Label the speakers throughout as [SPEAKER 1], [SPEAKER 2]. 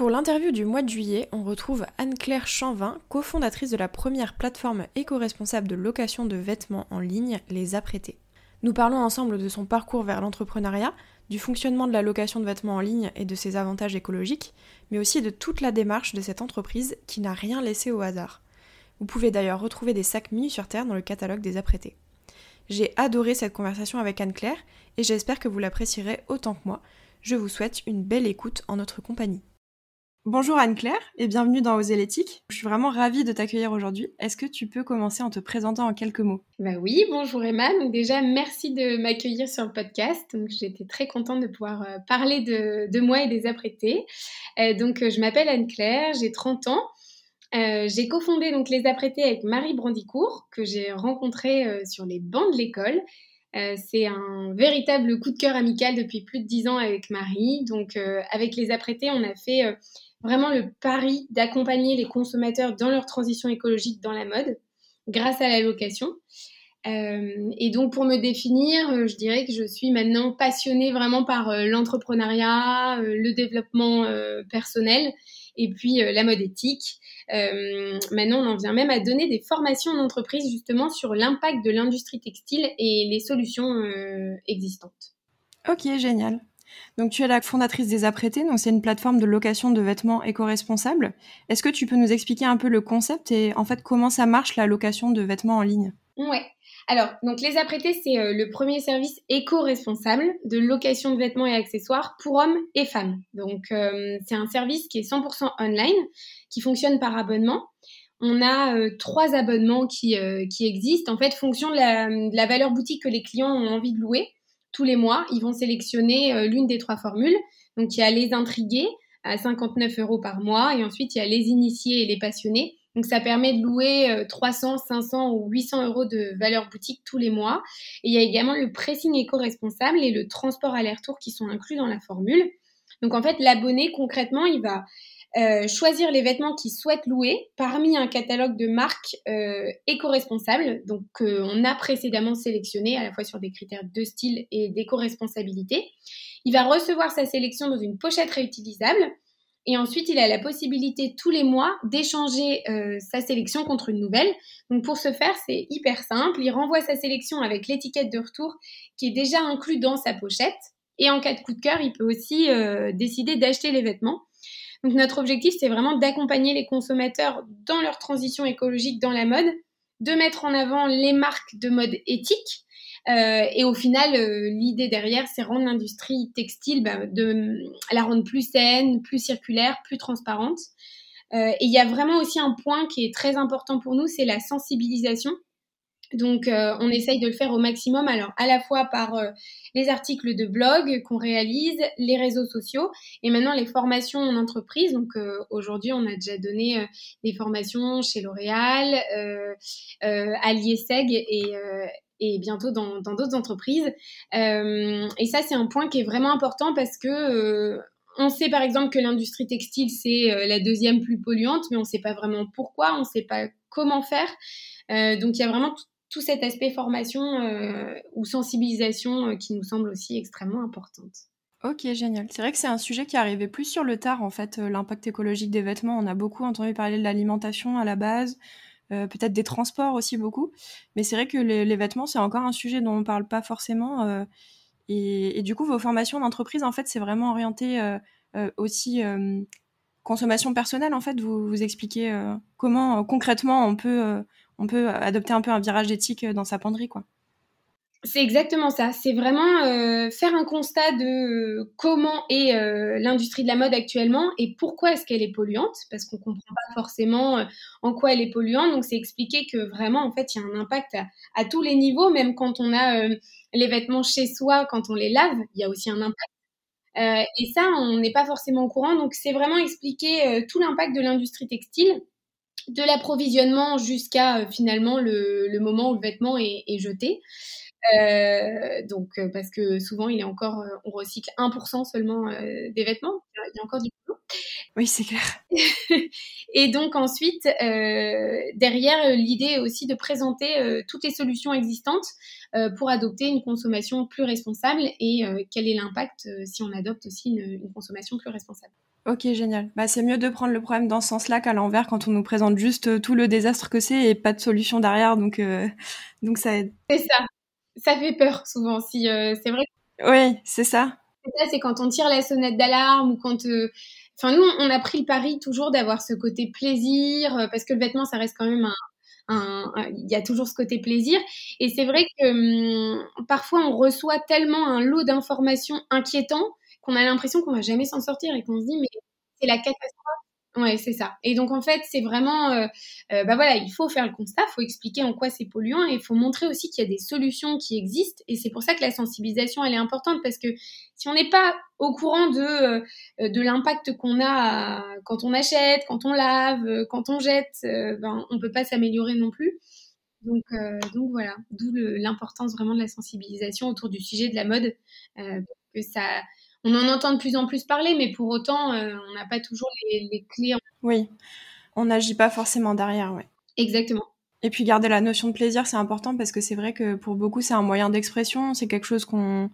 [SPEAKER 1] Pour l'interview du mois de juillet, on retrouve Anne-Claire Chanvin, cofondatrice de la première plateforme éco-responsable de location de vêtements en ligne, Les Apprêtés. Nous parlons ensemble de son parcours vers l'entrepreneuriat, du fonctionnement de la location de vêtements en ligne et de ses avantages écologiques, mais aussi de toute la démarche de cette entreprise qui n'a rien laissé au hasard. Vous pouvez d'ailleurs retrouver des sacs mini sur Terre dans le catalogue des Apprêtés. J'ai adoré cette conversation avec Anne-Claire et j'espère que vous l'apprécierez autant que moi. Je vous souhaite une belle écoute en notre compagnie. Bonjour Anne-Claire et bienvenue dans Oser l'éthique. Je suis vraiment ravie de t'accueillir aujourd'hui. Est-ce que tu peux commencer en te présentant en quelques mots?
[SPEAKER 2] Bah oui, bonjour Emma. Déjà, merci de m'accueillir sur le podcast. J'étais très contente de pouvoir euh, parler de, moi et des apprêtés. Euh, donc euh, je m'appelle Anne-Claire, j'ai 30 ans. j'ai cofondé donc les apprêtés avec Marie Brandicourt que j'ai rencontré sur les bancs de l'école. c'est un véritable coup de cœur amical depuis plus de 10 ans avec Marie. Donc avec les apprêtés, on a fait vraiment le pari d'accompagner les consommateurs dans leur transition écologique dans la mode grâce à la location. Euh, et donc pour me définir, euh, je dirais que je suis maintenant passionnée vraiment par euh, l'entrepreneuriat, le développement personnel et puis la mode éthique. maintenant, on en vient même à donner des formations en entreprise justement sur l'impact de l'industrie textile et les solutions existantes.
[SPEAKER 1] Ok, génial. Donc tu es la fondatrice des Apprêtés, donc c'est une plateforme de location de vêtements éco-responsables. Est-ce que tu peux nous expliquer un peu le concept et en fait comment ça marche la location de vêtements en ligne?
[SPEAKER 2] Ouais. Alors, donc les apprêtés, c'est euh, le premier service éco-responsable de location de vêtements et accessoires pour hommes et femmes. Donc, euh, c'est un service qui est 100% online, qui fonctionne par abonnement. On a euh, trois abonnements qui, qui existent, en fait, fonction de la, de la valeur boutique que les clients ont envie de louer tous les mois, ils vont sélectionner euh, l'une des trois formules. Donc, il y a les intrigués à 59 euros par mois et ensuite, il y a les initiés et les passionnés. Donc, ça permet de louer 300, euh, 500 ou 800 euros de valeur boutique tous les mois. Et il y a également le pressing éco-responsable et le transport aller-retour qui sont inclus dans la formule. Donc, en fait, l'abonné, concrètement, il va euh, choisir les vêtements qu'il souhaite louer parmi un catalogue de marques euh, éco-responsables, donc qu'on a précédemment sélectionné à la fois sur des critères de style et d'éco-responsabilité. Il va recevoir sa sélection dans une pochette réutilisable et ensuite il a la possibilité tous les mois d'échanger euh, sa sélection contre une nouvelle. Donc pour ce faire, c'est hyper simple. Il renvoie sa sélection avec l'étiquette de retour qui est déjà inclus dans sa pochette. Et en cas de coup de cœur, il peut aussi décider d'acheter les vêtements. Donc notre objectif, c'est vraiment d'accompagner les consommateurs dans leur transition écologique dans la mode, de mettre en avant les marques de mode éthique. Euh, et au final, euh, l'idée derrière, c'est rendre l'industrie textile, bah, de la rendre plus saine, plus circulaire, plus transparente. Euh, et il y a vraiment aussi un point qui est très important pour nous, c'est la sensibilisation. Donc, euh, on essaye de le faire au maximum, alors à la fois par euh, les articles de blog qu'on réalise, les réseaux sociaux et maintenant les formations en entreprise. Donc, euh, aujourd'hui, on a déjà donné des formations chez L'Oréal, à l'IESEG et, et bientôt dans d'autres entreprises. et ça, c'est un point qui est vraiment important parce que on sait par exemple que l'industrie textile, c'est la deuxième plus polluante, mais on ne sait pas vraiment pourquoi, on ne sait pas comment faire. donc il y a vraiment tout cet aspect formation euh, ou sensibilisation euh, qui nous semble aussi extrêmement importante.
[SPEAKER 1] Ok, génial. C'est vrai que c'est un sujet qui arrivait plus sur le tard, en fait, euh, l'impact écologique des vêtements. On a beaucoup entendu parler de l'alimentation à la base, peut-être des transports aussi beaucoup. Mais c'est vrai que les, vêtements, c'est encore un sujet dont on ne parle pas forcément. Et, et, du coup, vos formations d'entreprise, en fait, c'est vraiment orienté aussi consommation personnelle. En fait, vous, vous expliquez comment concrètement on peut on peut adopter un peu un virage éthique dans sa penderie, quoi.
[SPEAKER 2] C'est exactement ça. C'est vraiment euh, faire un constat de comment est euh, l'industrie de la mode actuellement et pourquoi est-ce qu'elle est polluante, parce qu'on comprend pas forcément euh, en quoi elle est polluante. Donc c'est expliquer que vraiment en fait il y a un impact à, tous les niveaux, même quand on a les vêtements chez soi, quand on les lave, il y a aussi un impact. et ça, on n'est pas forcément au courant. Donc c'est vraiment expliquer tout l'impact de l'industrie textile de l'approvisionnement jusqu'à finalement le, moment où le vêtement est, jeté. Donc, parce que souvent, il est encore, on recycle 1% seulement des vêtements. Il y a encore du boulot.
[SPEAKER 1] Oui, c'est clair.
[SPEAKER 2] et donc ensuite, euh, derrière, l'idée est aussi de présenter euh, toutes les solutions existantes euh, pour adopter une consommation plus responsable et quel est l'impact si on adopte aussi une, consommation plus responsable.
[SPEAKER 1] Ok, génial. Bah, c'est mieux de prendre le problème dans ce sens-là qu'à l'envers quand on nous présente juste tout le désastre que c'est et pas de solution derrière, donc, donc ça aide.
[SPEAKER 2] C'est ça. Ça fait peur souvent. Si c'est vrai.
[SPEAKER 1] Oui, c'est ça.
[SPEAKER 2] C'est ça, c'est quand on tire la sonnette d'alarme ou quand Enfin, nous, on a pris le pari toujours d'avoir ce côté plaisir, euh, parce que le vêtement, ça reste quand même un, il y a toujours ce côté plaisir. Et c'est vrai que hum, parfois on reçoit tellement un lot d'informations inquiétants qu'on a l'impression qu'on va jamais s'en sortir et qu'on se dit mais c'est la catastrophe. Ouais, c'est ça. Et donc en fait, c'est vraiment, euh, euh, bah voilà, il faut faire le constat, il faut expliquer en quoi c'est polluant et il faut montrer aussi qu'il y a des solutions qui existent. Et c'est pour ça que la sensibilisation, elle est importante parce que si on n'est pas au courant de euh, de l'impact qu'on a quand on achète, quand on lave, quand on jette, ben on peut pas s'améliorer non plus. Donc donc voilà, d'où l'importance vraiment de la sensibilisation autour du sujet de la mode, que ça on en entend de plus en plus parler, mais pour autant, euh, on n'a pas toujours les, clés.
[SPEAKER 1] Oui, on n'agit pas forcément derrière, ouais.
[SPEAKER 2] Exactement.
[SPEAKER 1] Et puis garder la notion de plaisir, c'est important parce que c'est vrai que pour beaucoup, c'est un moyen d'expression, c'est quelque chose qu'on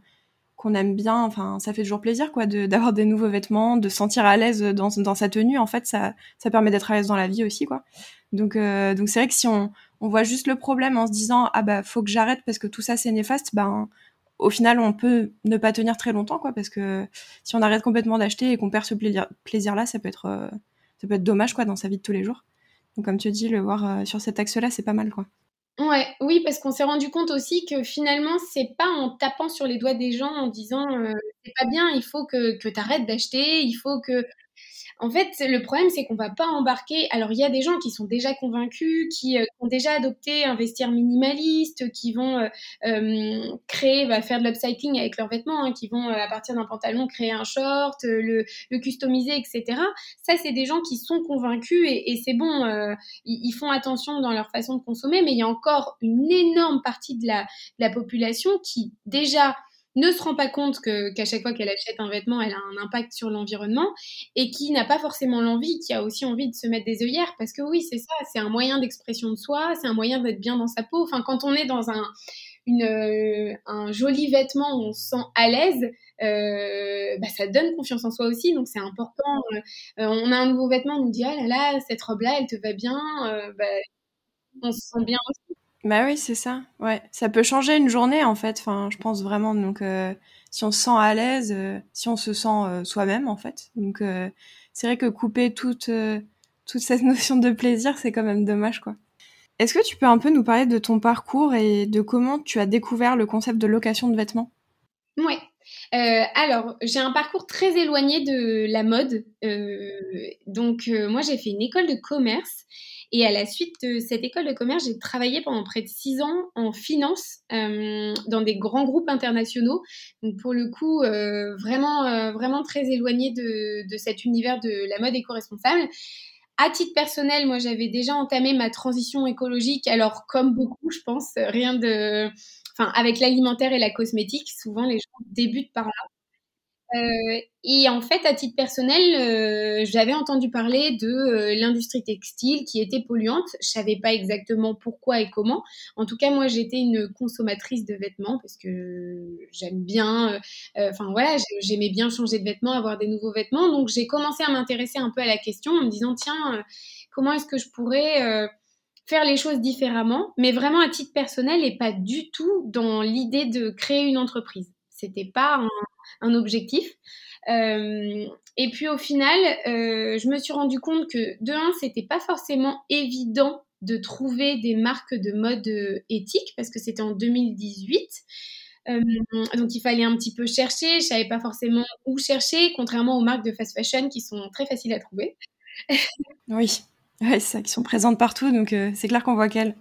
[SPEAKER 1] qu'on aime bien. Enfin, ça fait toujours plaisir, quoi, d'avoir des nouveaux vêtements, de se sentir à l'aise dans, dans sa tenue. En fait, ça, ça permet d'être à l'aise dans la vie aussi, quoi. Donc, euh, donc c'est vrai que si on, on voit juste le problème en se disant ah bah faut que j'arrête parce que tout ça c'est néfaste, ben au final, on peut ne pas tenir très longtemps, quoi, parce que si on arrête complètement d'acheter et qu'on perd ce plaisir-là, ça peut être, euh, ça peut être dommage, quoi, dans sa vie de tous les jours. Donc, comme tu dis, le voir euh, sur cet axe-là, c'est pas mal, quoi.
[SPEAKER 2] Ouais, oui, parce qu'on s'est rendu compte aussi que finalement, c'est pas en tapant sur les doigts des gens en disant euh, c'est pas bien, il faut que, que tu arrêtes d'acheter, il faut que en fait, le problème, c'est qu'on va pas embarquer. Alors, il y a des gens qui sont déjà convaincus, qui euh, ont déjà adopté un vestiaire minimaliste, qui vont euh, euh créer, va faire de l'upcycling avec leurs vêtements, hein, qui vont, euh, à partir d'un pantalon, créer un short, le, le, customiser, etc. Ça, c'est des gens qui sont convaincus et, et c'est bon, ils, font attention dans leur façon de consommer, mais il y a encore une énorme partie de la population qui, déjà, ne se rend pas compte qu'à chaque fois qu'elle achète un vêtement, elle a un impact sur l'environnement et qui n'a pas forcément l'envie, qui a aussi envie de se mettre des œillères parce que oui, c'est ça, c'est un moyen d'expression de soi, c'est un moyen d'être bien dans sa peau. Enfin, quand on est dans un euh, joli vêtement où on se sent à l'aise, euh, bah, ça donne confiance en soi aussi, donc c'est important. Euh, on a un nouveau vêtement, on nous dit ah là là, cette robe-là, elle te va bien, bah, on se sent bien aussi.
[SPEAKER 1] Bah oui, c'est ça. Ouais, ça peut changer une journée en fait. Enfin, je pense vraiment. Donc, euh, si on se sent à l'aise, euh, si on se sent euh, soi-même en fait. Donc, c'est vrai que couper toute toute cette notion de plaisir, c'est quand même dommage, quoi. Est-ce que tu peux un peu nous parler de ton parcours et de comment tu as découvert le concept de location de vêtements?
[SPEAKER 2] Ouais. alors, j'ai un parcours très éloigné de la mode. donc, moi, j'ai fait une école de commerce et à la suite de cette école de commerce, j'ai travaillé pendant près de six ans en finance euh, dans des grands groupes internationaux. Donc pour le coup, euh, vraiment, euh, vraiment très éloigné de, de, cet univers de la mode éco-responsable. À titre personnel, moi, j'avais déjà entamé ma transition écologique. Alors, comme beaucoup, je pense, rien de, enfin, avec l'alimentaire et la cosmétique, souvent les gens débutent par là. Euh, et en fait, à titre personnel, euh, j'avais entendu parler de euh, l'industrie textile qui était polluante. Je savais pas exactement pourquoi et comment. En tout cas, moi, j'étais une consommatrice de vêtements parce que j'aime bien. Enfin voilà, j'aimais bien changer de vêtements, avoir des nouveaux vêtements. Donc, j'ai commencé à m'intéresser un peu à la question en me disant tiens, comment est-ce que je pourrais faire les choses différemment, mais vraiment à titre personnel et pas du tout dans l'idée de créer une entreprise. C'était pas un, un objectif. Euh, et puis au final, euh, je me suis rendu compte que de un, c'était pas forcément évident de trouver des marques de mode euh, éthique parce que c'était en 2018. donc il fallait un petit peu chercher, je savais pas forcément où chercher, contrairement aux marques de fast fashion qui sont très faciles à trouver.
[SPEAKER 1] oui, c'est ça, qui sont présentes partout, donc c'est clair qu'on voit qu'elles.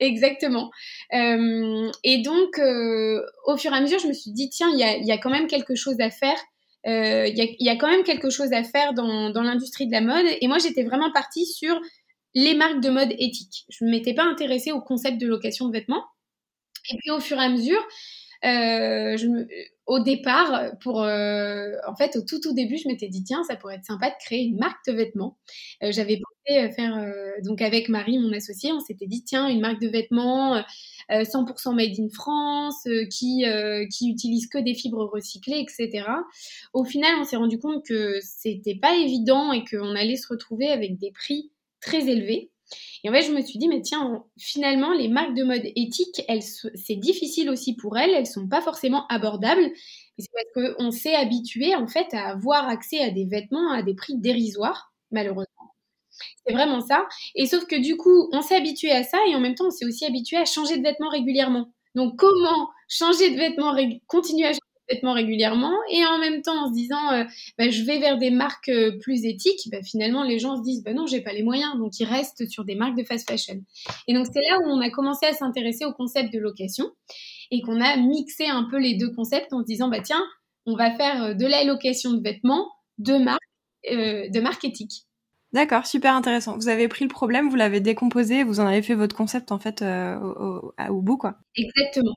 [SPEAKER 2] Exactement. Euh, et donc, euh, au fur et à mesure, je me suis dit, tiens, il y a, y a, quand même quelque chose à faire. Euh, il y, a, y, a, quand même quelque chose à faire dans, dans l'industrie de la mode. Et moi, j'étais vraiment partie sur les marques de mode éthiques. Je ne m'étais pas intéressée au concept de location de vêtements. Et puis au fur et à mesure, euh, je au départ, pour euh, en fait, au tout tout début, je m'étais dit tiens, ça pourrait être sympa de créer une marque de vêtements. J'avais pensé faire donc avec Marie, mon associée, on s'était dit tiens, une marque de vêtements 100% made in France, qui qui utilise que des fibres recyclées, etc. Au final, on s'est rendu compte que c'était pas évident et qu'on allait se retrouver avec des prix très élevés. Et en fait, je me suis dit, mais tiens, finalement, les marques de mode éthiques, c'est difficile aussi pour elles, elles sont pas forcément abordables. C'est parce qu'on s'est habitué, en fait, à avoir accès à des vêtements à des prix dérisoires, malheureusement. C'est vraiment ça. Et sauf que du coup, on s'est habitué à ça et en même temps, on s'est aussi habitué à changer de vêtements régulièrement. Donc, comment changer de vêtements, continuer à changer vêtements régulièrement et en même temps en se disant euh, bah, je vais vers des marques euh, plus éthiques, bah, finalement les gens se disent bah non j'ai pas les moyens donc ils restent sur des marques de fast fashion. Et donc c'est là où on a commencé à s'intéresser au concept de location et qu'on a mixé un peu les deux concepts en se disant bah tiens on va faire euh, de la location de vêtements de marques de marques éthiques.
[SPEAKER 1] D'accord, super intéressant. Vous avez pris le problème, vous l'avez décomposé, vous en avez fait votre concept en fait au, au bout quoi.
[SPEAKER 2] Exactement.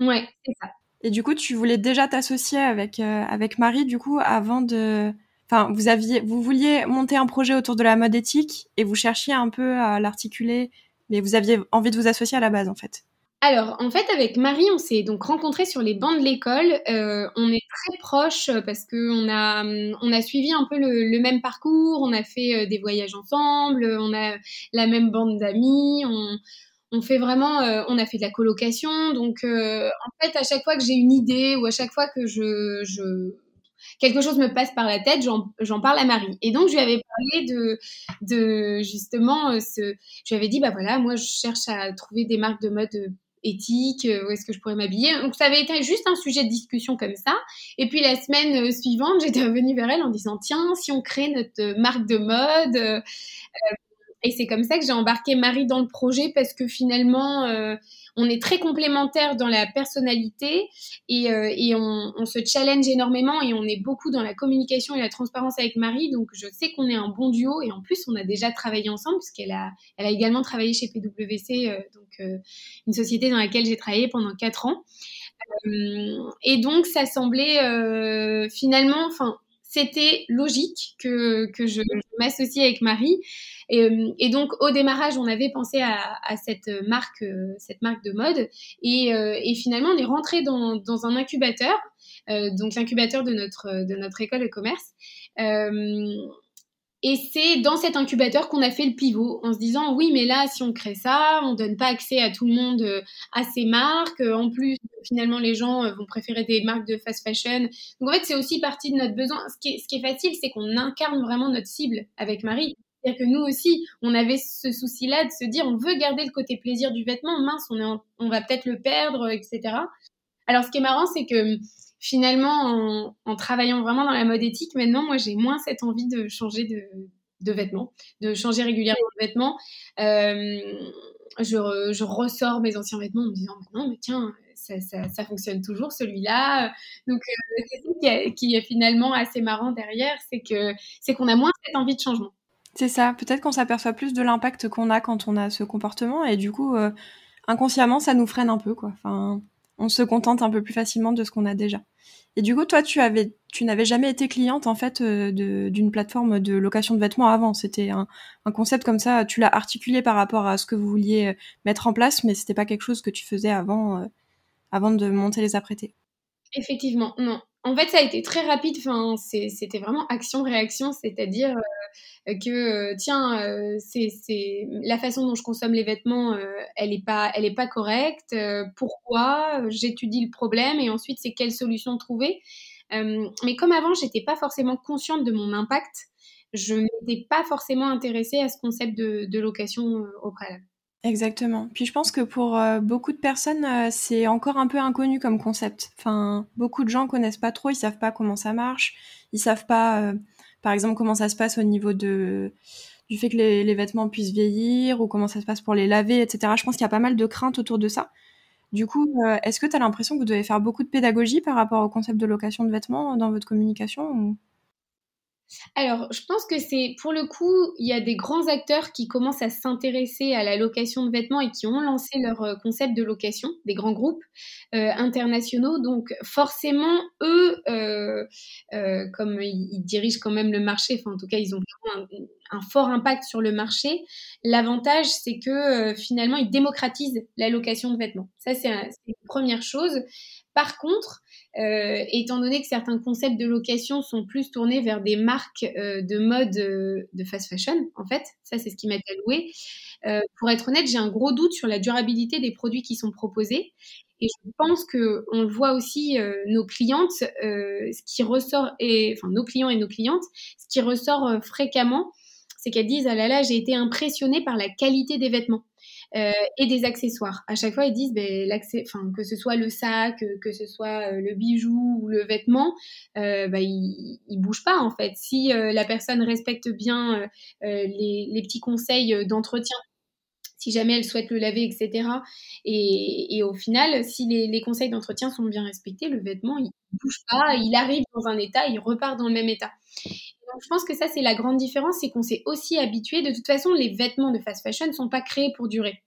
[SPEAKER 2] Ouais, c'est ça.
[SPEAKER 1] Et du coup, tu voulais déjà t'associer avec euh, avec Marie, du coup, avant de, enfin, vous aviez, vous vouliez monter un projet autour de la mode éthique et vous cherchiez un peu à l'articuler, mais vous aviez envie de vous associer à la base, en fait.
[SPEAKER 2] Alors, en fait, avec Marie, on s'est donc rencontrés sur les bancs de l'école. Euh, on est très proches parce que on a, on a suivi un peu le, même parcours. On a fait euh, des voyages ensemble. On a la même bande d'amis. On, on fait vraiment, euh, on a fait de la colocation. Donc, euh, en fait, à chaque fois que j'ai une idée ou à chaque fois que je, quelque chose me passe par la tête, j'en parle à Marie. Et donc, je lui avais parlé de, de justement, euh, ce, je lui avais dit, bah voilà, moi, je cherche à trouver des marques de mode éthiques, où est-ce que je pourrais m'habiller. Donc, ça avait été juste un sujet de discussion comme ça. Et puis, la semaine suivante, j'étais revenue vers elle en disant, tiens, si on crée notre marque de mode, et c'est comme ça que j'ai embarqué Marie dans le projet parce que finalement, euh, on est très complémentaires dans la personnalité et, euh, on, se challenge énormément et on est beaucoup dans la communication et la transparence avec Marie. Donc, je sais qu'on est un bon duo et en plus, on a déjà travaillé ensemble puisqu'elle a, également travaillé chez PwC, euh, donc une société dans laquelle j'ai travaillé pendant quatre ans. et donc, ça semblait finalement, enfin, c'était logique que, que je, m'associe avec Marie. Et, et, donc au démarrage, on avait pensé à, cette marque, cette marque de mode, et, finalement on est rentré dans, un incubateur, euh, donc l'incubateur de notre école de commerce. Euh, et c'est dans cet incubateur qu'on a fait le pivot en se disant oui, mais là, si on crée ça, on donne pas accès à tout le monde euh, à ces marques. En plus, finalement, les gens euh, vont préférer des marques de fast fashion. Donc en fait, c'est aussi partie de notre besoin. Ce qui est facile, c'est qu'on incarne vraiment notre cible avec Marie. C'est-à-dire que nous aussi, on avait ce souci-là de se dire on veut garder le côté plaisir du vêtement. Mince, on, est va peut-être le perdre, etc. Alors ce qui est marrant, c'est que finalement, en, travaillant vraiment dans la mode éthique, maintenant, moi, j'ai moins cette envie de changer de, vêtements, de changer régulièrement de vêtements. Euh, je, ressors mes anciens vêtements en me disant, non, mais tiens, ça, fonctionne toujours celui-là. Donc, euh, c'est ça qui, est finalement assez marrant derrière, c'est que c'est qu'on a moins cette envie de changement.
[SPEAKER 1] C'est ça. Peut-être qu'on s'aperçoit plus de l'impact qu'on a quand on a ce comportement, et du coup, euh, inconsciemment, ça nous freine un peu, quoi. Enfin, on se contente un peu plus facilement de ce qu'on a déjà. Et du coup, toi, tu avais, tu n'avais jamais été cliente en fait euh, d'une plateforme de location de vêtements avant. C'était un, concept comme ça. Tu l'as articulé par rapport à ce que vous vouliez euh, mettre en place, mais c'était pas quelque chose que tu faisais avant, avant de monter les apprêtés.
[SPEAKER 2] Effectivement, non. En fait, ça a été très rapide. Enfin, c'était vraiment action-réaction, c'est-à-dire euh, que euh, tiens, euh, c'est la façon dont je consomme les vêtements, elle est pas, elle est pas correcte. pourquoi J'étudie le problème et ensuite c'est quelle solution trouver. mais comme avant, j'étais pas forcément consciente de mon impact. Je n'étais pas forcément intéressée à ce concept de location au préalable.
[SPEAKER 1] Exactement. Puis je pense que pour euh, beaucoup de personnes, euh, c'est encore un peu inconnu comme concept. Enfin, beaucoup de gens connaissent pas trop, ils savent pas comment ça marche, ils savent pas, euh, par exemple, comment ça se passe au niveau de du fait que les, vêtements puissent vieillir ou comment ça se passe pour les laver, etc. Je pense qu'il y a pas mal de craintes autour de ça. Du coup, est-ce que tu as l'impression que vous devez faire beaucoup de pédagogie par rapport au concept de location de vêtements dans votre communication
[SPEAKER 2] alors, je pense que c'est pour le coup, il y a des grands acteurs qui commencent à s'intéresser à la location de vêtements et qui ont lancé leur euh, concept de location, des grands groupes euh, internationaux. Donc, forcément, eux, euh, comme ils, dirigent quand même le marché, enfin en tout cas, ils ont un, un fort impact sur le marché. L'avantage, c'est que finalement, ils démocratisent la location de vêtements. Ça, c'est une première chose. Par contre, euh, étant donné que certains concepts de location sont plus tournés vers des marques euh, de mode euh, de fast fashion, en fait, ça c'est ce qui m'a alloué. pour être honnête, j'ai un gros doute sur la durabilité des produits qui sont proposés. Et je pense que on le voit aussi nos clientes, ce qui ressort, et, enfin nos clients et nos clientes, ce qui ressort fréquemment, c'est qu'elles disent ah là là, j'ai été impressionnée par la qualité des vêtements. Euh, et des accessoires. À chaque fois, ils disent ben, enfin, que ce soit le sac, que ce soit euh, le bijou ou le vêtement, euh, ben, il, il bouge pas en fait. Si la personne respecte bien les, petits conseils d'entretien si jamais elle souhaite le laver, etc. Et, au final, si les, conseils d'entretien sont bien respectés, le vêtement, il bouge pas, il arrive dans un état, il repart dans le même état. Donc, je pense que ça, c'est la grande différence, c'est qu'on s'est aussi habitué. De toute façon, les vêtements de fast fashion ne sont pas créés pour durer.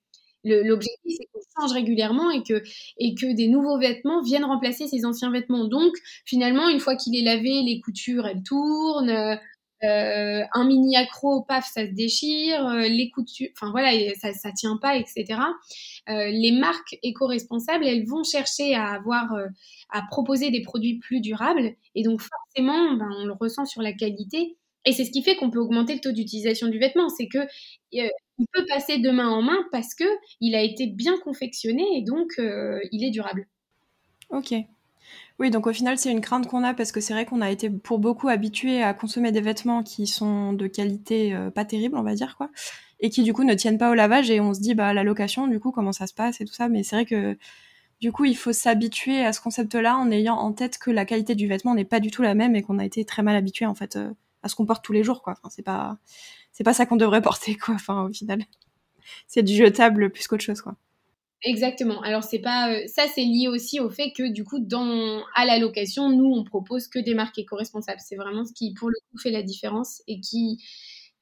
[SPEAKER 2] L'objectif, c'est qu'on change régulièrement et que, que des nouveaux vêtements viennent remplacer ces anciens vêtements. Donc, finalement, une fois qu'il est lavé, les coutures, elles tournent. Euh, un mini accro, paf, ça se déchire. Euh, les coutures, enfin voilà, ça, ça tient pas, etc. Euh, les marques éco-responsables, elles vont chercher à avoir, à proposer des produits plus durables. Et donc, forcément, ben, on le ressent sur la qualité. Et c'est ce qui fait qu'on peut augmenter le taux d'utilisation du vêtement. C'est que il peut passer de main en main parce que il a été bien confectionné et donc il est durable.
[SPEAKER 1] Ok. Oui, donc au final, c'est une crainte qu'on a parce que c'est vrai qu'on a été pour beaucoup habitués à consommer des vêtements qui sont de qualité euh, pas terrible, on va dire quoi, et qui du coup ne tiennent pas au lavage et on se dit bah la location, du coup comment ça se passe et tout ça. Mais c'est vrai que du coup, il faut s'habituer à ce concept-là en ayant en tête que la qualité du vêtement n'est pas du tout la même et qu'on a été très mal habitué en fait euh, à ce qu'on porte tous les jours quoi. Enfin, c'est pas c'est pas ça qu'on devrait porter, quoi. Enfin, au final, c'est du jetable plus qu'autre chose, quoi.
[SPEAKER 2] Exactement. Alors c'est pas euh, ça, c'est lié aussi au fait que du coup, dans à la location, nous on propose que des marques éco-responsables. C'est vraiment ce qui, pour le coup, fait la différence et qui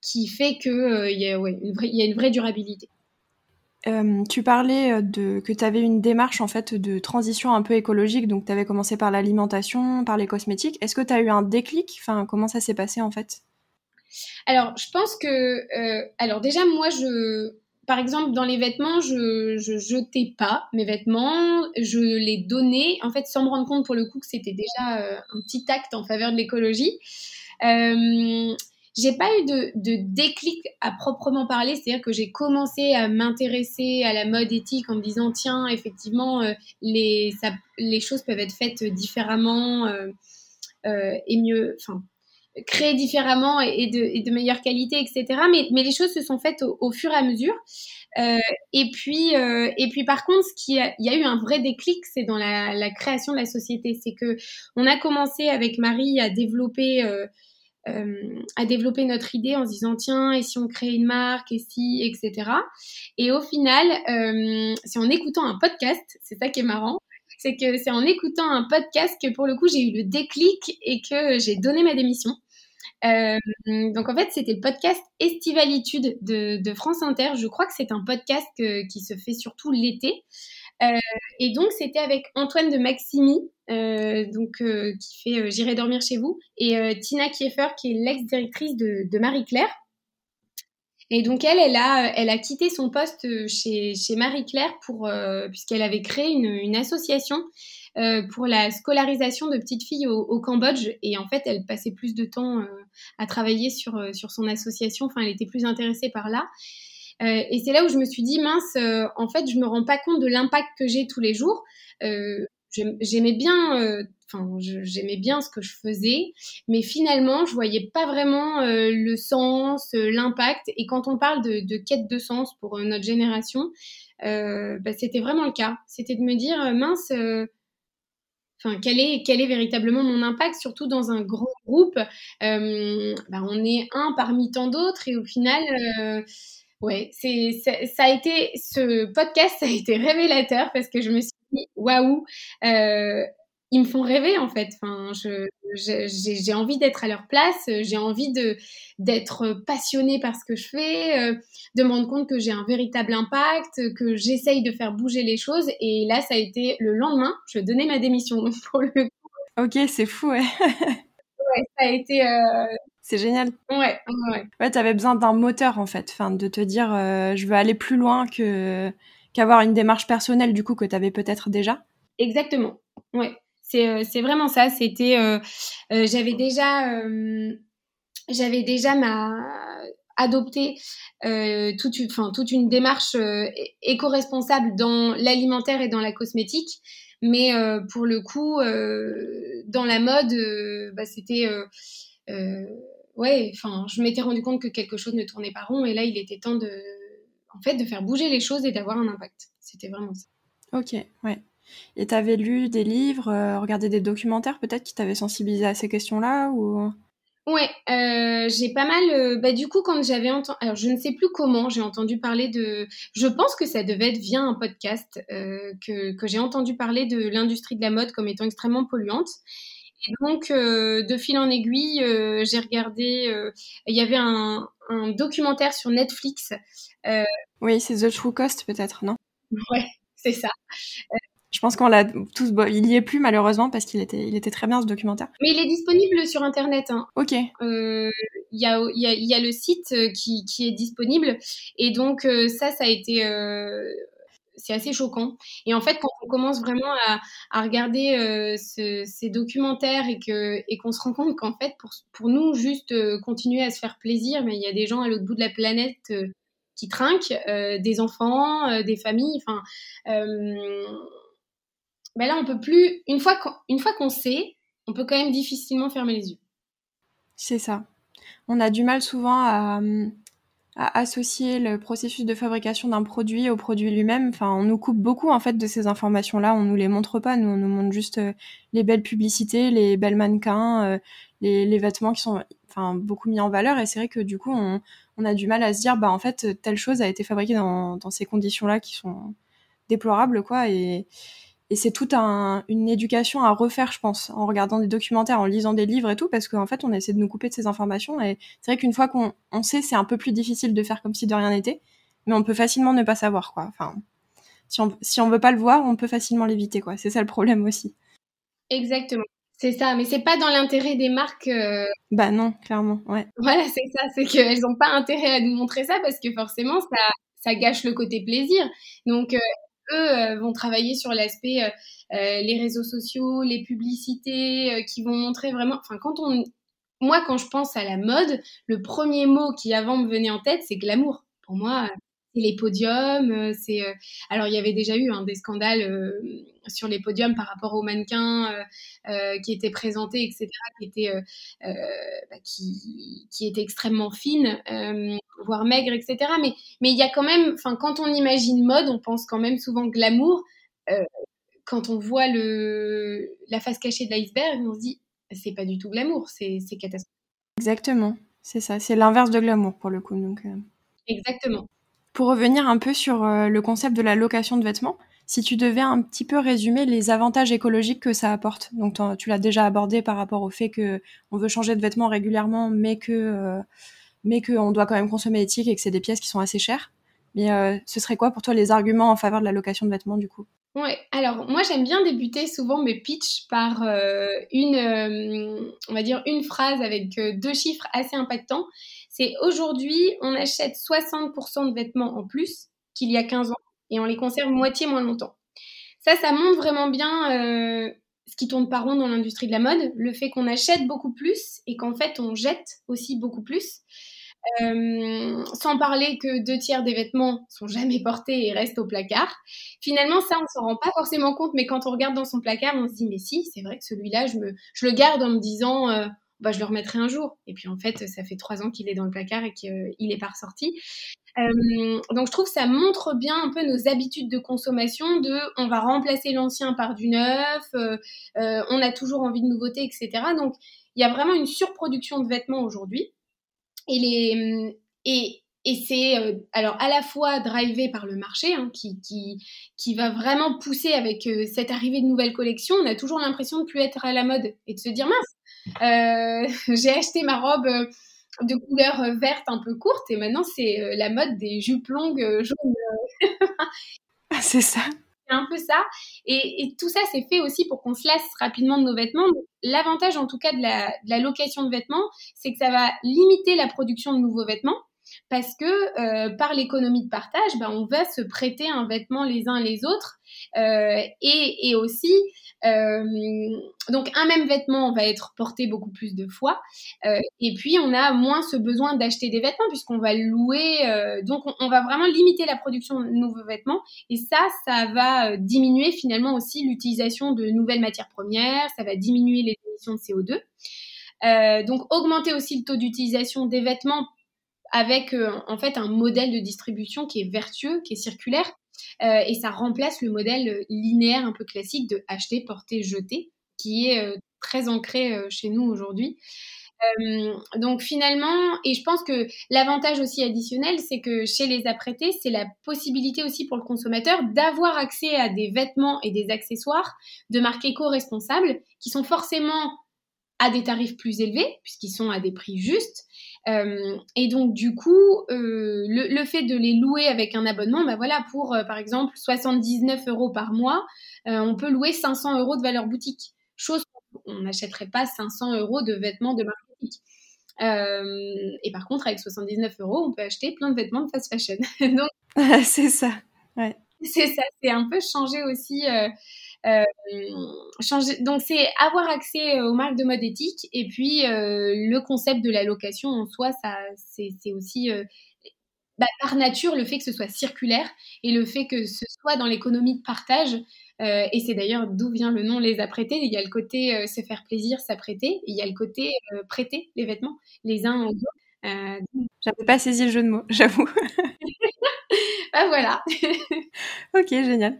[SPEAKER 2] qui fait que euh, il y a ouais, une vraie, y a une vraie durabilité.
[SPEAKER 1] Euh, tu parlais de que tu avais une démarche en fait de transition un peu écologique, donc tu avais commencé par l'alimentation, par les cosmétiques. Est-ce que tu as eu un déclic? Enfin, comment ça s'est passé en fait?
[SPEAKER 2] Alors, je pense que, euh, alors déjà, moi, je, par exemple, dans les vêtements, je, je jetais pas mes vêtements, je les donnais, en fait, sans me rendre compte pour le coup que c'était déjà euh, un petit acte en faveur de l'écologie. Euh, j'ai pas eu de, déclic à proprement parler, c'est-à-dire que j'ai commencé à m'intéresser à la mode éthique en me disant tiens, effectivement, euh, les, choses peuvent être faites différemment euh, et mieux, créer différemment et de, meilleure qualité, etc. Mais, les choses se sont faites au, fur et à mesure. Euh, et puis, euh, et puis par contre, il y a eu un vrai déclic, c'est dans la, création de la société. C'est que on a commencé avec Marie à développer, euh, à développer notre idée en se disant tiens, et si on crée une marque, et si, etc. Et au final, c'est en écoutant un podcast, c'est ça qui est marrant c'est que c'est en écoutant un podcast que pour le coup j'ai eu le déclic et que j'ai donné ma démission. Euh, donc en fait, c'était le podcast Estivalitude de, France Inter. Je crois que c'est un podcast qui se fait surtout l'été. Euh, et donc c'était avec Antoine de Maximi, euh, donc qui fait J'irai dormir chez vous, et Tina Kieffer qui est l'ex-directrice de, Marie-Claire. Et donc elle, elle a, elle a quitté son poste chez, Marie-Claire pour puisqu'elle avait créé une association euh, pour la scolarisation de petites filles au, Cambodge. Et en fait, elle passait plus de temps euh, à travailler sur, euh, sur son association. Enfin, elle était plus intéressée par là. et c'est là où je me suis dit, mince, en fait, je me rends pas compte de l'impact que j'ai tous les jours. J'aimais bien enfin bien ce que je faisais mais finalement je voyais pas vraiment le sens l'impact et quand on parle de, de, quête de sens pour notre génération bah, c'était vraiment le cas c'était de me dire mince Enfin, quel est, quel est véritablement mon impact, surtout dans un grand groupe? Euh, bah, On est un parmi tant d'autres et au final, euh, ouais, ça a été, ce podcast a été révélateur parce que je me suis dit, waouh, euh, ils me font rêver en fait. Enfin, j'ai envie d'être à leur place, j'ai envie de d'être passionnée par ce que je fais, euh, de me rendre compte que j'ai un véritable impact, que j'essaye de faire bouger les choses. Et là, ça a été le lendemain, je donnais ma démission pour le coup.
[SPEAKER 1] Ok, c'est fou, ouais.
[SPEAKER 2] ouais, ça a été. Euh,
[SPEAKER 1] c'est génial.
[SPEAKER 2] Ouais, ouais.
[SPEAKER 1] Ouais, t'avais besoin d'un moteur en fait, enfin, de te dire, euh, je veux aller plus loin que qu'avoir une démarche personnelle du coup que t'avais peut-être déjà.
[SPEAKER 2] Exactement. Ouais. Euh, c'est vraiment ça. C'était, euh, euh, j'avais déjà, j'avais déjà ma adopté toute, une, toute une démarche éco-responsable dans l'alimentaire et dans la cosmétique. Mais pour le coup, dans la mode, bah, c'était ouais, enfin, je m'étais rendu compte que quelque chose ne tournait pas rond et là, il était temps de, en fait, de faire bouger les choses et d'avoir un impact. C'était vraiment ça.
[SPEAKER 1] Ok, ouais. Et t'avais lu des livres, euh, regardé des documentaires peut-être qui t'avaient sensibilisé à ces questions-là ou?
[SPEAKER 2] Ouais, euh, j'ai pas mal. Euh, bah, du coup, quand j'avais entendu, alors je ne sais plus comment j'ai entendu parler de. Je pense que ça devait être via un podcast que, que j'ai entendu parler de l'industrie de la mode comme étant extrêmement polluante. Et donc, de fil en aiguille, j'ai regardé. Il y avait un, un, documentaire sur Netflix.
[SPEAKER 1] oui, c'est The True Cost peut-être, non?
[SPEAKER 2] Ouais, c'est ça.
[SPEAKER 1] Je pense qu'on l'a tous. Il y est plus malheureusement parce qu'il était, il était très bien ce documentaire.
[SPEAKER 2] Mais il est disponible sur internet. Hein.
[SPEAKER 1] Ok.
[SPEAKER 2] Euh, il y, a, y, a, y, a, le site euh, qui, qui est disponible et donc euh, ça, ça a été. c'est assez choquant. Et en fait, quand on commence vraiment à, à regarder ce, ces documentaires et que et qu'on se rend compte qu'en fait, pour, pour nous, juste continuer à se faire plaisir, mais il y a des gens à l'autre bout de la planète qui trinquent, des enfants, des familles. Enfin, ben là, on peut plus. Une fois qu'on, sait, on peut quand même difficilement fermer les yeux.
[SPEAKER 1] C'est ça. On a du mal souvent à, associer le processus de fabrication d'un produit au produit lui-même. Enfin, on nous coupe beaucoup en fait de ces informations-là. On nous les montre pas. Nous, on nous montre juste euh, les belles publicités, les belles mannequins, euh, les, vêtements qui sont enfin beaucoup mis en valeur. Et c'est vrai que du coup, on, a du mal à se dire, bah en fait, telle chose a été fabriquée dans, dans ces conditions-là qui sont déplorables, quoi. Et, et c'est toute un, une éducation à refaire, je pense, en regardant des documentaires, en lisant des livres et tout, parce qu'en fait, on essaie de nous couper de ces informations. Et c'est vrai qu'une fois qu'on on sait, c'est un peu plus difficile de faire comme si de rien n'était, mais on peut facilement ne pas savoir, quoi. Enfin, si on, si on veut pas le voir, on peut facilement l'éviter, quoi. C'est ça le problème aussi.
[SPEAKER 2] Exactement. C'est ça, mais c'est pas dans l'intérêt des marques. Euh,
[SPEAKER 1] bah non, clairement, ouais.
[SPEAKER 2] Voilà, c'est ça, c'est qu'elles n'ont pas intérêt à nous montrer ça parce que forcément, ça, ça gâche le côté plaisir. Donc, euh, eux euh, vont travailler sur l'aspect euh, euh, les réseaux sociaux, les publicités qui vont montrer vraiment. Enfin, quand on, moi, quand je pense à la mode, le premier mot qui avant me venait en tête, c'est glamour. Pour moi, les podiums. C'est alors il y avait déjà eu hein, des scandales sur les podiums par rapport aux mannequins qui étaient présentés, etc., qui étaient bah, qui, qui étaient extrêmement fines voire maigre, etc. Mais mais il y a quand même, enfin, quand on imagine mode, on pense quand même souvent glamour. Euh, quand on voit le la face cachée de l'iceberg, on se dit c'est pas du tout glamour, c'est catastrophique.
[SPEAKER 1] Exactement, c'est ça, c'est l'inverse de glamour pour le coup. Donc, euh.
[SPEAKER 2] Exactement.
[SPEAKER 1] Pour revenir un peu sur euh, le concept de la location de vêtements, si tu devais un petit peu résumer les avantages écologiques que ça apporte, donc tu l'as déjà abordé par rapport au fait que on veut changer de vêtements régulièrement, mais que mais qu'on doit quand même consommer éthique et que c'est des pièces qui sont assez chères. Mais euh, ce serait quoi pour toi les arguments en faveur de la location de vêtements du coup?
[SPEAKER 2] Ouais, alors moi j'aime bien débuter souvent mes pitchs par euh, une, euh, on va dire une phrase avec deux chiffres assez impactants. C'est aujourd'hui on achète 60% de vêtements en plus qu'il y a 15 ans et on les conserve moitié moins longtemps. Ça, ça montre vraiment bien ce qui tourne pas rond dans l'industrie de la mode, le fait qu'on achète beaucoup plus et qu'en fait on jette aussi beaucoup plus. Euh, sans parler que deux tiers des vêtements sont jamais portés et restent au placard. Finalement, ça, on s'en rend pas forcément compte, mais quand on regarde dans son placard, on se dit, mais si, c'est vrai que celui-là, je le garde en me disant, euh, bah, je le remettrai un jour. Et puis, en fait, ça fait trois ans qu'il est dans le placard et qu'il n'est pas ressorti. Euh, donc, je trouve que ça montre bien un peu nos habitudes de consommation de, on va remplacer l'ancien par du neuf, on a toujours envie de nouveautés, etc. Donc, il y a vraiment une surproduction de vêtements aujourd'hui. Et, et et c'est euh, alors à la fois drivé par le marché hein, qui, qui, qui, va vraiment pousser avec euh, cette arrivée de nouvelles collections. On a toujours l'impression de plus être à la mode et de se dire mince, euh, j'ai acheté ma robe de couleur verte un peu courte et maintenant c'est la mode des jupes longues jaunes.
[SPEAKER 1] Ah, c'est ça.
[SPEAKER 2] C'est un peu ça. Et, et tout ça, c'est fait aussi pour qu'on se lasse rapidement de nos vêtements. L'avantage, en tout cas, de la, de la location de vêtements, c'est que ça va limiter la production de nouveaux vêtements parce que euh, par l'économie de partage, ben, on va se prêter un vêtement les uns les autres euh, et, et, aussi euh, donc un même vêtement va être porté beaucoup plus de fois et puis on a moins ce besoin d'acheter des vêtements puisqu'on va louer donc on, on, va vraiment limiter la production de nouveaux vêtements et ça ça va diminuer finalement aussi l'utilisation de nouvelles matières premières ça va diminuer les émissions de CO2 euh, donc augmenter aussi le taux d'utilisation des vêtements avec euh, en fait un modèle de distribution qui est vertueux, qui est circulaire, euh, et ça remplace le modèle linéaire un peu classique de acheter, porter, jeter, qui est euh, très ancré chez nous aujourd'hui. donc finalement, et je pense que l'avantage aussi additionnel, c'est que chez les apprêtés, c'est la possibilité aussi pour le consommateur d'avoir accès à des vêtements et des accessoires de marque éco-responsable qui sont forcément à des tarifs plus élevés, puisqu'ils sont à des prix justes, euh, et donc du coup, euh, le, le, fait de les louer avec un abonnement, bah voilà, pour euh, par exemple 79 euros par mois, on peut louer 500 euros de valeur boutique. Chose qu'on n'achèterait pas 500 euros de vêtements de marque boutique. et par contre, avec 79 euros, on peut acheter plein de vêtements de fast fashion.
[SPEAKER 1] donc c'est ça. Ouais.
[SPEAKER 2] C'est ça. C'est un peu changer aussi. Euh, changer, donc c'est avoir accès aux marques de mode éthique et puis euh, le concept de la location en soi, ça c'est aussi euh, bah, par nature le fait que ce soit circulaire et le fait que ce soit dans l'économie de partage. Euh, et c'est d'ailleurs d'où vient le nom les apprêter. Il y a le côté euh, se faire plaisir, s'apprêter. Il y a le côté euh, prêter les vêtements les uns aux autres.
[SPEAKER 1] J'avais pas saisi le jeu de mots, j'avoue.
[SPEAKER 2] bah voilà.
[SPEAKER 1] ok, génial.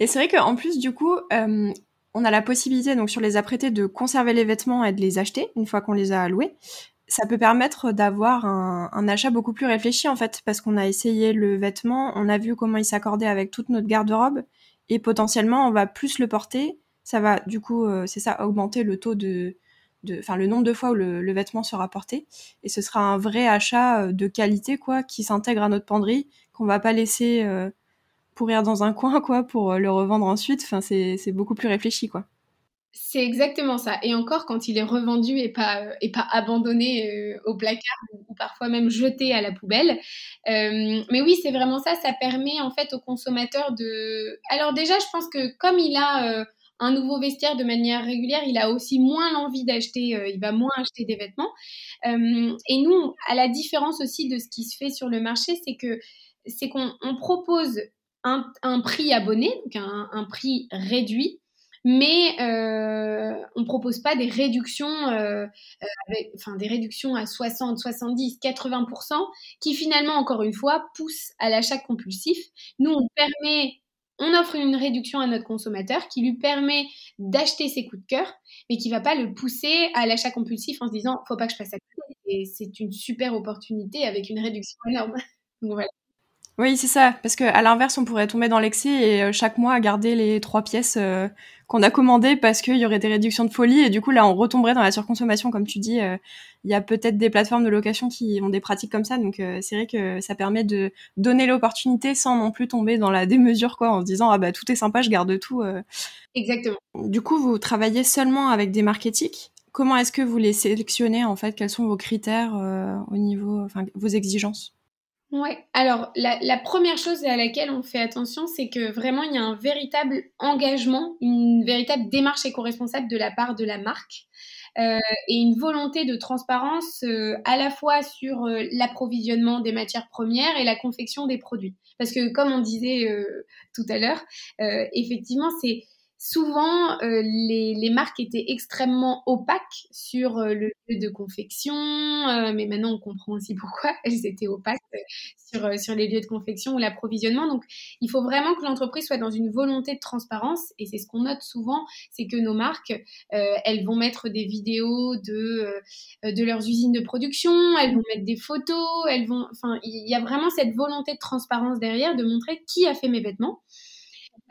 [SPEAKER 1] Et c'est vrai qu'en plus, du coup, euh, on a la possibilité, donc sur les apprêtés, de conserver les vêtements et de les acheter une fois qu'on les a loués. Ça peut permettre d'avoir un, achat beaucoup plus réfléchi, en fait, parce qu'on a essayé le vêtement, on a vu comment il s'accordait avec toute notre garde-robe, et potentiellement, on va plus le porter. Ça va, du coup, euh, c'est ça, augmenter le taux de, enfin le nombre de fois où le, vêtement sera porté et ce sera un vrai achat euh, de qualité quoi qui s'intègre à notre penderie qu'on va pas laisser pourrir dans un coin, quoi, pour euh, le revendre ensuite. Enfin, c'est beaucoup plus réfléchi, quoi.
[SPEAKER 2] C'est exactement ça. Et encore quand il est revendu et pas, euh, et pas abandonné euh, au placard ou, parfois même jeté à la poubelle. Mais oui, c'est vraiment ça. Ça permet en fait au consommateur de. Alors déjà, je pense que comme il a un nouveau vestiaire de manière régulière, il a aussi moins l'envie d'acheter. Il va moins acheter des vêtements. et nous, à la différence aussi de ce qui se fait sur le marché, c'est que c'est qu'on propose un, prix abonné, donc un, prix réduit, mais euh, on propose pas des réductions, euh, euh enfin des réductions à 60, 70, 80% qui finalement encore une fois poussent à l'achat compulsif. Nous on permet on offre une réduction à notre consommateur qui lui permet d'acheter ses coups de cœur, mais qui va pas le pousser à l'achat compulsif en se disant faut pas que je fasse ça. Et c'est une super opportunité avec une réduction énorme. Donc voilà.
[SPEAKER 1] Oui, c'est ça. Parce que à l'inverse, on pourrait tomber dans l'excès et euh, chaque mois garder les trois pièces euh, qu'on a commandées parce qu'il y aurait des réductions de folie et du coup là, on retomberait dans la surconsommation, comme tu dis. Euh, il y a peut-être des plateformes de location qui ont des pratiques comme ça, donc c'est vrai que ça permet de donner l'opportunité sans non plus tomber dans la démesure, quoi, en se disant ah bah tout est sympa, je garde tout.
[SPEAKER 2] Exactement.
[SPEAKER 1] Du coup, vous travaillez seulement avec des marques éthiques. Comment est-ce que vous les sélectionnez en fait? Quels sont vos critères au niveau, enfin vos exigences?
[SPEAKER 2] Ouais. Alors, la, première chose à laquelle on fait attention, c'est que vraiment, il y a un véritable engagement, une véritable démarche éco-responsable de la part de la marque euh, et une volonté de transparence euh, à la fois sur euh, l'approvisionnement des matières premières et la confection des produits. Parce que, comme on disait tout à l'heure, effectivement, c'est souvent euh, les, marques étaient extrêmement opaques sur euh, le lieu de confection, euh, mais maintenant on comprend aussi pourquoi elles étaient opaques sur, sur les lieux de confection ou l'approvisionnement. Donc il faut vraiment que l'entreprise soit dans une volonté de transparence et c'est ce qu'on note souvent, c'est que nos marques, elles vont mettre des vidéos de, de leurs usines de production, elles vont mettre des photos, elles vont, enfin il y a vraiment cette volonté de transparence derrière, de montrer qui a fait mes vêtements.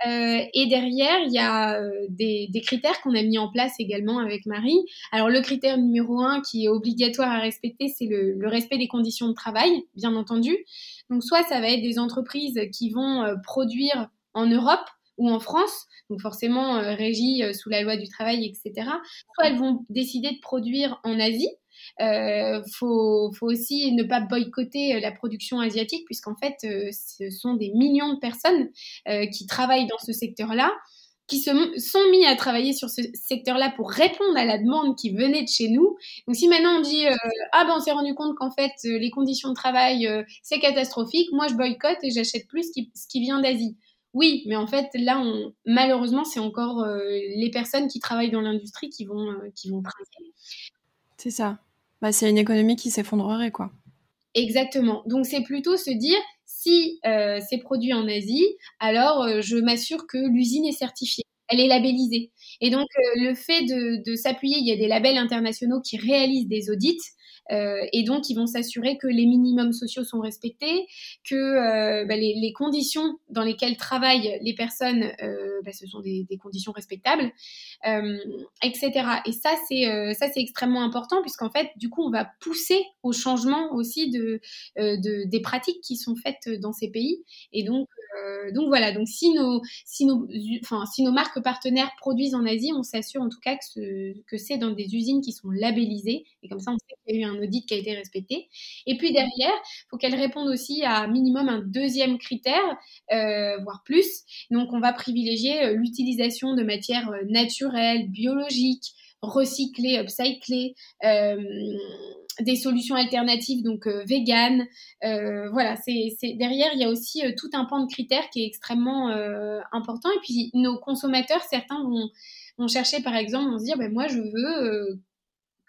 [SPEAKER 2] Euh, et derrière, il y a euh, des, critères qu'on a mis en place également avec Marie. Alors le critère numéro un qui est obligatoire à respecter, c'est le, le, respect des conditions de travail, bien entendu. Donc soit ça va être des entreprises qui vont euh, produire en Europe ou en France, donc forcément régies sous la loi du travail, etc. Soit elles vont décider de produire en Asie, euh, faut, aussi ne pas boycotter euh, la production asiatique, puisqu'en fait, euh, ce sont des millions de personnes euh, qui travaillent dans ce secteur-là qui se sont mis à travailler sur ce secteur-là pour répondre à la demande qui venait de chez nous. Donc si maintenant on dit ah ben on s'est rendu compte qu'en fait les conditions de travail c'est catastrophique, moi je boycotte et j'achète plus ce qui, vient d'Asie. Oui, mais en fait là malheureusement c'est encore les personnes qui travaillent dans l'industrie qui vont qui vont
[SPEAKER 1] C'est ça. Bah, c'est une économie qui s'effondrerait, quoi.
[SPEAKER 2] Exactement. Donc, c'est plutôt se dire, si euh, c'est produit en Asie, alors euh, je m'assure que l'usine est certifiée, elle est labellisée. Et donc, euh, le fait de, de s'appuyer, il y a des labels internationaux qui réalisent des audits. Euh, et donc, ils vont s'assurer que les minimums sociaux sont respectés, que euh, bah, les, conditions dans lesquelles travaillent les personnes, euh, bah, ce sont des, conditions respectables, etc. Et ça, c'est ça, extrêmement important puisqu'en fait, du coup, on va pousser au changement aussi de des pratiques qui sont faites dans ces pays. Et donc, donc voilà. Donc si nos si nos enfin si nos marques partenaires produisent en Asie, on s'assure en tout cas que que c'est dans des usines qui sont labellisées et comme ça on sait qu'il y a eu un audit qui a été respecté. Et puis derrière, il faut qu'elle réponde aussi à minimum un deuxième critère, euh, voire plus. Donc on va privilégier euh, l'utilisation de matières euh, naturelles, biologiques, recyclées, upcyclées. Euh, des solutions alternatives, donc euh, vegan. Euh, voilà, c'est derrière, il y a aussi tout un pan de critères qui est extrêmement important. Et puis, nos consommateurs, certains vont, vont chercher, par exemple, vont se dire, ben, moi, je veux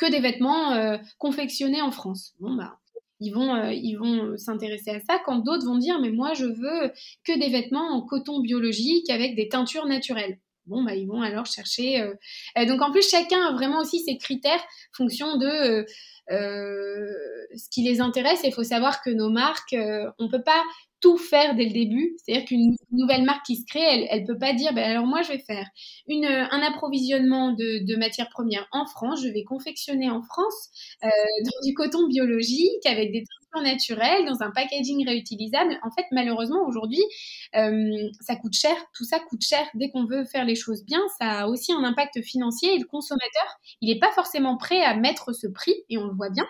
[SPEAKER 2] que des vêtements euh, confectionnés en France. Bon, bah, ils vont, euh, vont s'intéresser à ça, quand d'autres vont dire, mais moi, je veux que des vêtements en coton biologique avec des teintures naturelles. Bon, bah, ils vont alors chercher. Euh, donc, en plus, chacun a vraiment aussi ses critères fonction de ce qui les intéresse. Il faut savoir que nos marques, on peut pas tout faire dès le début. C'est-à-dire qu'une nouvelle marque qui se crée, elle ne peut pas dire, ben alors moi, je vais faire une, un approvisionnement de, matières premières en France, je vais confectionner en France euh, dans du coton biologique avec des textures naturelles, dans un packaging réutilisable. En fait, malheureusement, aujourd'hui, euh, ça coûte cher. Tout ça coûte cher. Dès qu'on veut faire les choses bien, ça a aussi un impact financier et le consommateur, il n'est pas forcément prêt à mettre ce prix, et on le voit bien.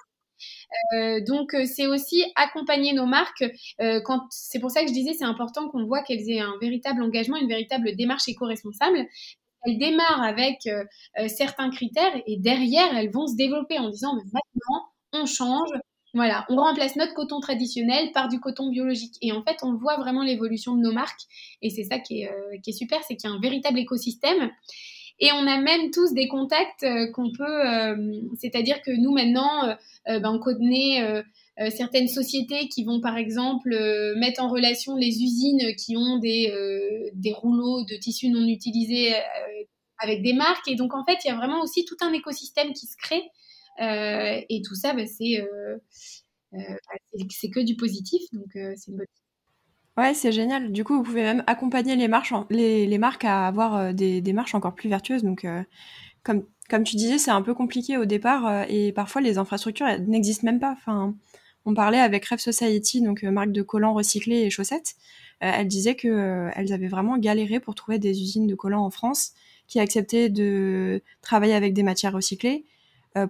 [SPEAKER 2] Euh, donc euh, c'est aussi accompagner nos marques. Euh, quand c'est pour ça que je disais c'est important qu'on voit qu'elles aient un véritable engagement, une véritable démarche éco-responsable. Elles démarrent avec certains critères et derrière elles vont se développer en disant maintenant on change, voilà, on remplace notre coton traditionnel par du coton biologique. Et en fait, on voit vraiment l'évolution de nos marques. Et c'est ça qui est super, c'est qu'il y a un véritable écosystème. Et on a même tous des contacts euh, qu'on peut, euh, c'est-à-dire que nous maintenant, euh, ben, on connaît certaines sociétés qui vont par exemple mettre en relation les usines qui ont des, des rouleaux de tissus non utilisés avec des marques. Et donc en fait, il y a vraiment aussi tout un écosystème qui se crée. et tout ça, ben, c'est c'est que du positif, donc c'est une bonne
[SPEAKER 1] Ouais, c'est génial. Du coup, vous pouvez même accompagner les, marches les, les, marques à avoir euh, des, des marches encore plus vertueuses. Donc, euh, comme, tu disais, c'est un peu compliqué au départ euh, et parfois les infrastructures n'existent même pas. On parlait avec Rêve Society, donc marque de collants recyclés et chaussettes. elle disait que elles avaient vraiment galéré pour trouver des usines de collants en France qui acceptaient de travailler avec des matières recyclées.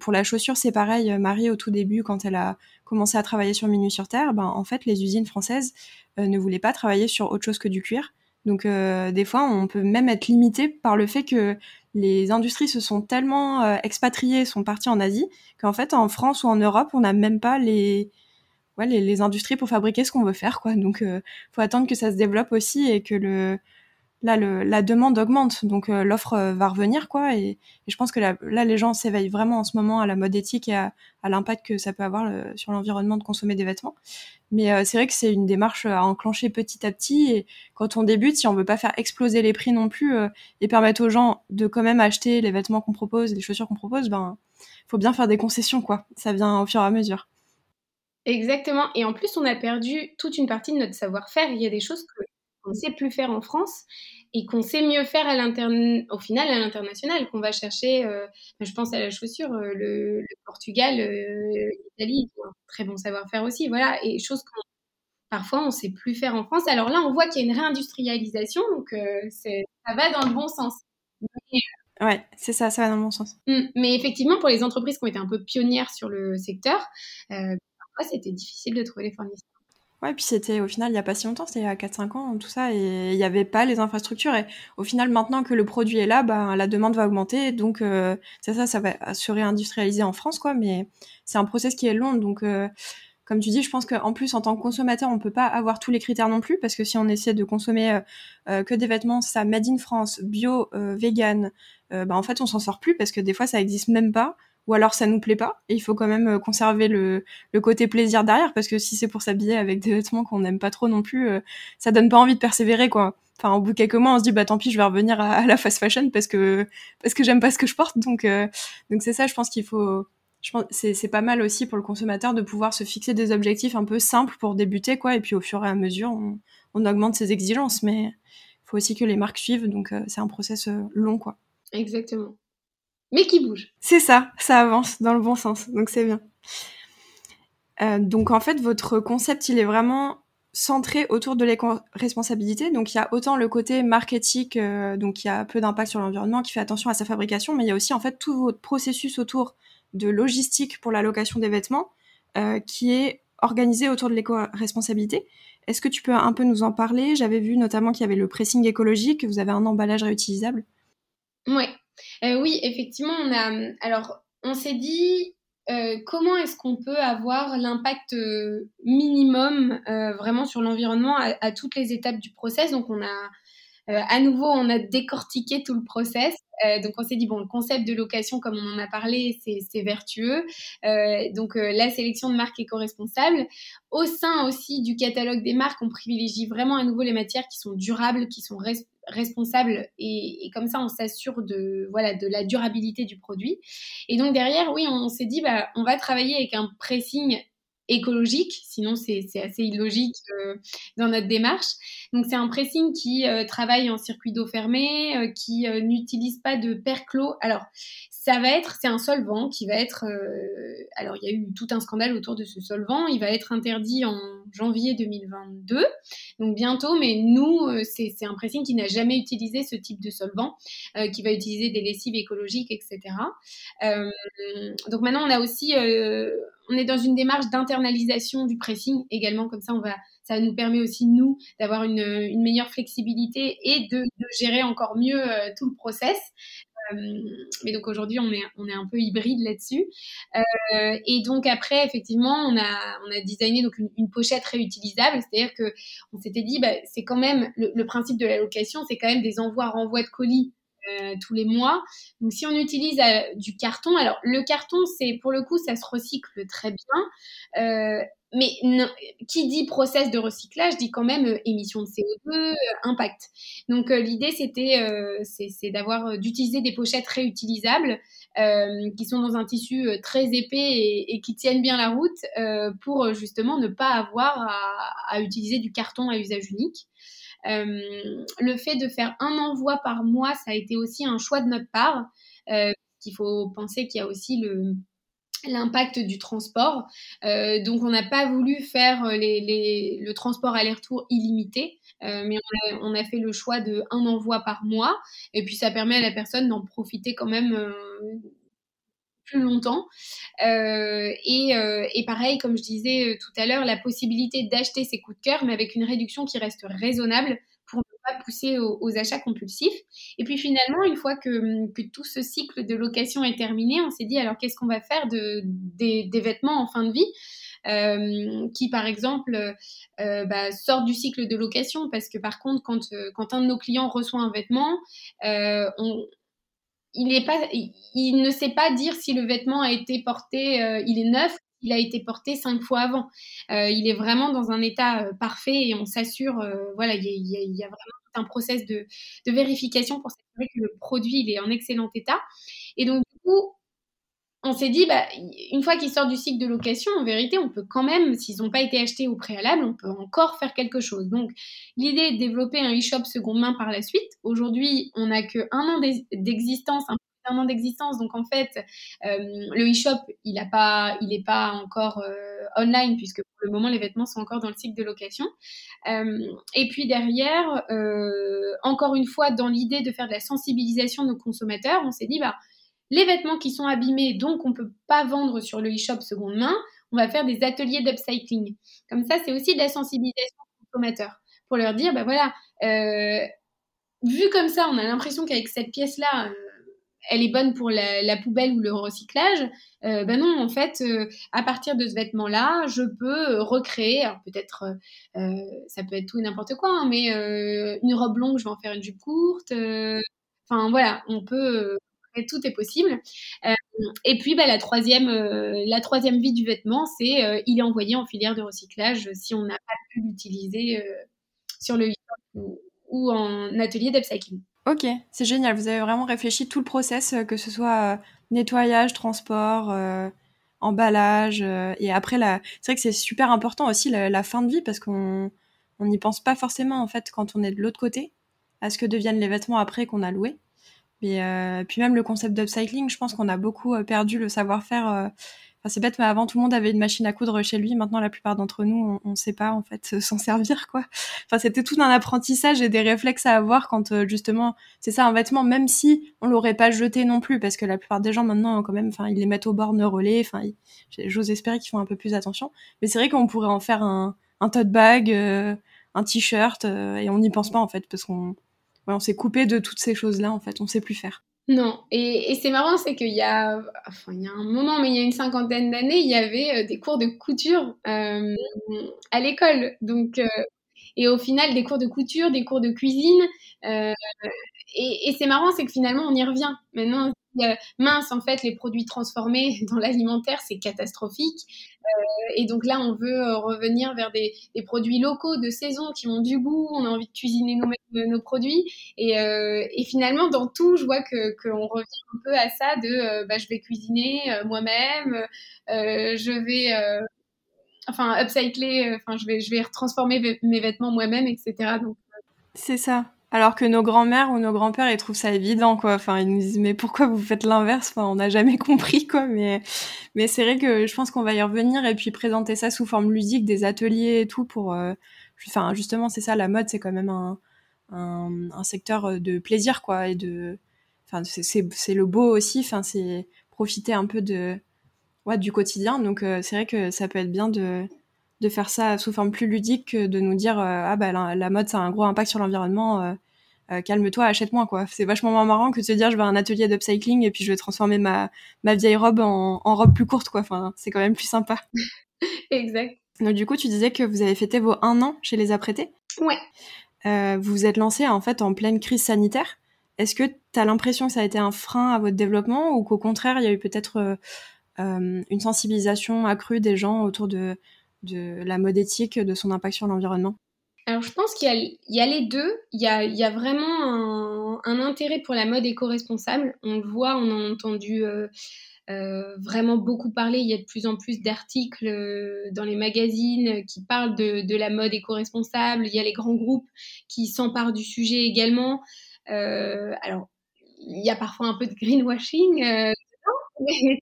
[SPEAKER 1] Pour la chaussure, c'est pareil. Marie, au tout début, quand elle a commencé à travailler sur Minus sur Terre, ben, en fait, les usines françaises euh, ne voulaient pas travailler sur autre chose que du cuir. Donc euh, des fois, on peut même être limité par le fait que les industries se sont tellement euh, expatriées, sont parties en Asie, qu'en fait, en France ou en Europe, on n'a même pas les, ouais, les, industries pour fabriquer ce qu'on veut faire. Quoi. Donc, il faut attendre que ça se développe aussi et que le, là le, la demande augmente, donc euh, l'offre euh, va revenir quoi. Et, je pense que là, les gens s'éveillent vraiment en ce moment à la mode éthique et à, l'impact que ça peut avoir sur l'environnement de consommer des vêtements. Mais euh, c'est vrai que c'est une démarche à enclencher petit à petit. Et quand on débute, si on veut pas faire exploser les prix non plus et permettre aux gens de quand même acheter les vêtements qu'on propose, les chaussures qu'on propose, ben faut bien faire des concessions quoi. Ça vient au fur et à mesure.
[SPEAKER 2] Exactement. Et en plus, on a perdu toute une partie de notre savoir-faire. Il y a des choses que qu'on ne sait plus faire en France et qu'on sait mieux faire à au final à l'international, qu'on va chercher, euh, je pense à la chaussure, euh, le, Portugal, euh, l'Italie, très bon savoir-faire aussi, voilà, et choses qu'on parfois on ne sait plus faire en France. Alors là, on voit qu'il y a une réindustrialisation, donc ça va dans le bon sens.
[SPEAKER 1] ouais, c'est ça, ça va dans le bon sens.
[SPEAKER 2] Mmh, mais effectivement, pour les entreprises qui ont été un peu pionnières sur le secteur, parfois c'était difficile de trouver les fournisseurs.
[SPEAKER 1] Ouais, puis c'était au final il n'y a pas si longtemps, c'était il y a 4-5 ans, tout ça, et il n'y avait pas les infrastructures. Et au final, maintenant que le produit est là, bah, la demande va augmenter. Donc, euh, c'est ça, ça va se réindustrialiser en France, quoi. Mais c'est un process qui est long. Donc, euh, comme tu dis, je pense qu'en plus, en tant que consommateur, on peut pas avoir tous les critères non plus, parce que si on essaie de consommer euh, que des vêtements, ça, made in France, bio, vegan, bah, en fait, on s'en sort plus, parce que des fois, ça existe même pas ou alors ça nous plaît pas et il faut quand même euh, conserver le, le côté plaisir derrière parce que si c'est pour s'habiller avec des vêtements qu'on n'aime pas trop non plus euh, ça donne pas envie de persévérer quoi. Enfin au bout de quelques mois on se dit bah tant pis je vais revenir à, la fast fashion parce que parce que j'aime pas ce que je porte. Donc euh, donc c'est ça je pense qu'il faut je pense c'est pas mal aussi pour le consommateur de pouvoir se fixer des objectifs un peu simples pour débuter quoi et puis au fur et à mesure on, augmente ses exigences. Mais il faut aussi que les marques suivent donc c'est un process long quoi.
[SPEAKER 2] Exactement mais qui bouge.
[SPEAKER 1] C'est ça, ça avance dans le bon sens, donc c'est bien. Euh, donc en fait, votre concept, il est vraiment centré autour de l'éco-responsabilité. Donc il y a autant le côté marketing, euh, donc il y a peu d'impact sur l'environnement, qui fait attention à sa fabrication, mais il y a aussi en fait tout votre processus autour de logistique pour la location des vêtements, euh, qui est organisé autour de l'éco-responsabilité. Est-ce que tu peux un peu nous en parler? J'avais vu notamment qu'il y avait le pressing écologique, que vous avez un emballage réutilisable.
[SPEAKER 2] Ouais, euh, oui, effectivement, on a. Alors, on s'est dit euh, comment est-ce qu'on peut avoir l'impact euh, minimum vraiment sur l'environnement à, toutes les étapes du process? Donc, on a à nouveau, on a décortiqué tout le process. donc, on s'est dit, bon, le concept de location, comme on en a parlé, c'est vertueux. donc, la sélection de marques éco-responsables. Au sein aussi du catalogue des marques, on privilégie vraiment à nouveau les matières qui sont durables, qui sont responsable et, comme ça on s'assure de voilà de la durabilité du produit et donc derrière oui on, s'est dit bah on va travailler avec un pressing écologique, sinon c'est assez illogique euh, dans notre démarche. Donc c'est un pressing qui euh, travaille en circuit d'eau fermé, euh, qui n'utilise pas de perclos. Alors ça va être, c'est un solvant qui va être, alors il y a eu tout un scandale autour de ce solvant, il va être interdit en janvier 2022, donc bientôt, mais nous, c'est un pressing qui n'a jamais utilisé ce type de solvant, qui va utiliser des lessives écologiques, etc. donc maintenant on a aussi on est dans une démarche d'internalisation du pressing également, comme ça on va, ça nous permet aussi nous d'avoir une, meilleure flexibilité et de, gérer encore mieux euh, tout le process. Euh, mais donc aujourd'hui on est, on est un peu hybride là-dessus. Euh, et donc après effectivement on a, on a designé donc une, pochette réutilisable, c'est-à-dire que on s'était dit bah, c'est quand même le, le, principe de la location, c'est quand même des envois renvois de colis euh, tous les mois. Donc si on utilise euh, du carton, alors le carton, c'est pour le coup, ça se recycle très bien. Euh, mais qui dit process de recyclage dit quand même émission de CO2, impact. Donc l'idée c'était c'est d'avoir d'utiliser des pochettes réutilisables qui sont dans un tissu très épais et, qui tiennent bien la route pour justement ne pas avoir à, à utiliser du carton à usage unique. Euh, le fait de faire un envoi par mois, ça a été aussi un choix de notre part. Euh, il faut penser qu'il y a aussi l'impact du transport. Euh, donc, on n'a pas voulu faire le transport aller-retour illimité, mais on a, fait le choix de un envoi par mois. Et puis, ça permet à la personne d'en profiter quand même longtemps. et, et, pareil, comme je disais tout à l'heure, la possibilité d'acheter ses coups de cœur, mais avec une réduction qui reste raisonnable pour ne pas pousser aux, achats compulsifs. Et puis finalement, une fois que, tout ce cycle de location est terminé, on s'est dit alors qu'est-ce qu'on va faire de, des, vêtements en fin de vie qui, par exemple, bah, sortent du cycle de location? Parce que, par contre, quand, quand un de nos clients reçoit un vêtement, on, il, pas, il ne sait pas dire si le vêtement a été porté, il est neuf il a été porté cinq fois avant. Euh, il est vraiment dans un état euh, parfait et on s'assure, euh, voilà, il y, a, vraiment un process de, vérification pour s'assurer que le produit il est en excellent état. Et donc du coup, on s'est dit, bah, une fois qu'ils sortent du cycle de location, en vérité, on peut quand même, s'ils n'ont pas été achetés au préalable, on peut encore faire quelque chose. Donc, l'idée est de développer un e-shop seconde main par la suite. Aujourd'hui, on n'a qu'un an d'existence, un un an d'existence. Donc en fait, euh, le e-shop, il n'est pas, il pas encore euh, online puisque pour le moment les vêtements sont encore dans le cycle de location. Euh, et puis derrière, encore une fois, dans l'idée de faire de la sensibilisation de nos consommateurs, on s'est dit bah les vêtements qui sont abîmés, donc on peut pas vendre sur le e-shop seconde main, on va faire des ateliers d'upcycling. Comme ça, c'est aussi de la sensibilisation aux consommateurs pour leur dire bah voilà. vu comme ça, on a l'impression qu'avec cette pièce-là, elle est bonne pour la, poubelle ou le recyclage. Euh, ben non, en fait, euh, à partir de ce vêtement-là, je peux euh, recréer, peut-être, ça peut être tout et n'importe quoi, hein, mais une robe longue, je vais en faire une jupe courte. Enfin, voilà, on peut, tout est possible. et puis, ben, la troisième, la troisième vie du vêtement, c'est il est envoyé en filière de recyclage si on n'a pas pu l'utiliser sur le ou, ou en atelier d'upcycling.
[SPEAKER 1] Ok, c'est génial. Vous avez vraiment réfléchi tout le process, euh, que ce soit euh, nettoyage, transport, euh, emballage, et après la. C'est vrai que c'est super important aussi la, fin de vie parce qu'on on n'y pense pas forcément en fait quand on est de l'autre côté à ce que deviennent les vêtements après qu'on a loué. Et puis même le concept d'upcycling, je pense qu'on a beaucoup perdu le savoir-faire c'est bête, mais avant tout le monde avait une machine à coudre chez lui. Maintenant, la plupart d'entre nous, on ne sait pas en fait s'en servir, quoi. Enfin, c'était tout un apprentissage et des réflexes à avoir quand euh, justement, c'est ça un vêtement, même si on l'aurait pas jeté non plus, parce que la plupart des gens maintenant, quand même, enfin, ils les mettent au bord relais. Enfin, j'ose espérer qu'ils font un peu plus attention. Mais c'est vrai qu'on pourrait en faire un, un tote bag, euh, un t-shirt, euh, et on n'y pense pas en fait, parce qu'on on s'est coupé de toutes ces choses-là en fait. On sait plus faire.
[SPEAKER 2] Non, et, c'est marrant, c'est qu'il y a, enfin, un moment, mais il y a une cinquantaine d'années, il y avait euh, des cours de couture euh, à l'école. Donc, euh, et au final, des cours de couture, des cours de cuisine. et, c'est marrant, c'est que finalement, on y revient. Maintenant, mince, en fait, les produits transformés dans l'alimentaire, c'est catastrophique. Euh, et donc là, on veut euh, revenir vers des, produits locaux de saison qui ont du goût. On a envie de cuisiner nous-mêmes nos produits. Et, euh, et, finalement, dans tout, je vois que qu'on revient un peu à ça de bah, je vais cuisiner moi-même, je vais enfin upcycler, enfin je vais je vais transformer mes vêtements moi-même, etc. Donc
[SPEAKER 1] c'est ça. Alors que nos grands-mères ou nos grands-pères, ils trouvent ça évident, quoi. Enfin, ils nous disent, mais pourquoi vous faites l'inverse? Enfin, on n'a jamais compris, quoi. Mais, mais c'est vrai que je pense qu'on va y revenir et puis présenter ça sous forme ludique, des ateliers et tout pour. Euh, enfin, justement, c'est ça, la mode, c'est quand même un, un, secteur de plaisir, quoi. Et de. Enfin, c'est le beau aussi. Enfin, c'est profiter un peu de. Ouais, du quotidien. Donc, euh, c'est vrai que ça peut être bien de de faire ça sous forme plus ludique que de nous dire euh, ah bah la, mode ça a un gros impact sur l'environnement euh, euh, calme-toi achète-moi quoi. C'est vachement moins marrant que de se dire je vais à un atelier d'upcycling et puis je vais transformer ma ma vieille robe en, en robe plus courte quoi. Enfin c'est quand même plus sympa.
[SPEAKER 2] Exact.
[SPEAKER 1] Donc du coup tu disais que vous avez fêté vos un an chez les apprêtés.
[SPEAKER 2] Ouais.
[SPEAKER 1] Vous vous êtes lancé en fait en pleine crise sanitaire. Est-ce que tu as l'impression que ça a été un frein à votre développement ou qu'au contraire il y a eu peut-être une sensibilisation accrue des gens autour de de la mode éthique, de son impact sur l'environnement
[SPEAKER 2] alors je pense qu'il y, a les deux. Il y a, vraiment un, intérêt pour la mode éco-responsable. On le voit, on a entendu euh, euh, vraiment beaucoup parler. Il y a de plus en plus d'articles euh, dans les magazines qui parlent de, la mode éco-responsable. Il y a les grands groupes qui s'emparent du sujet également. alors il y a parfois un peu de greenwashing,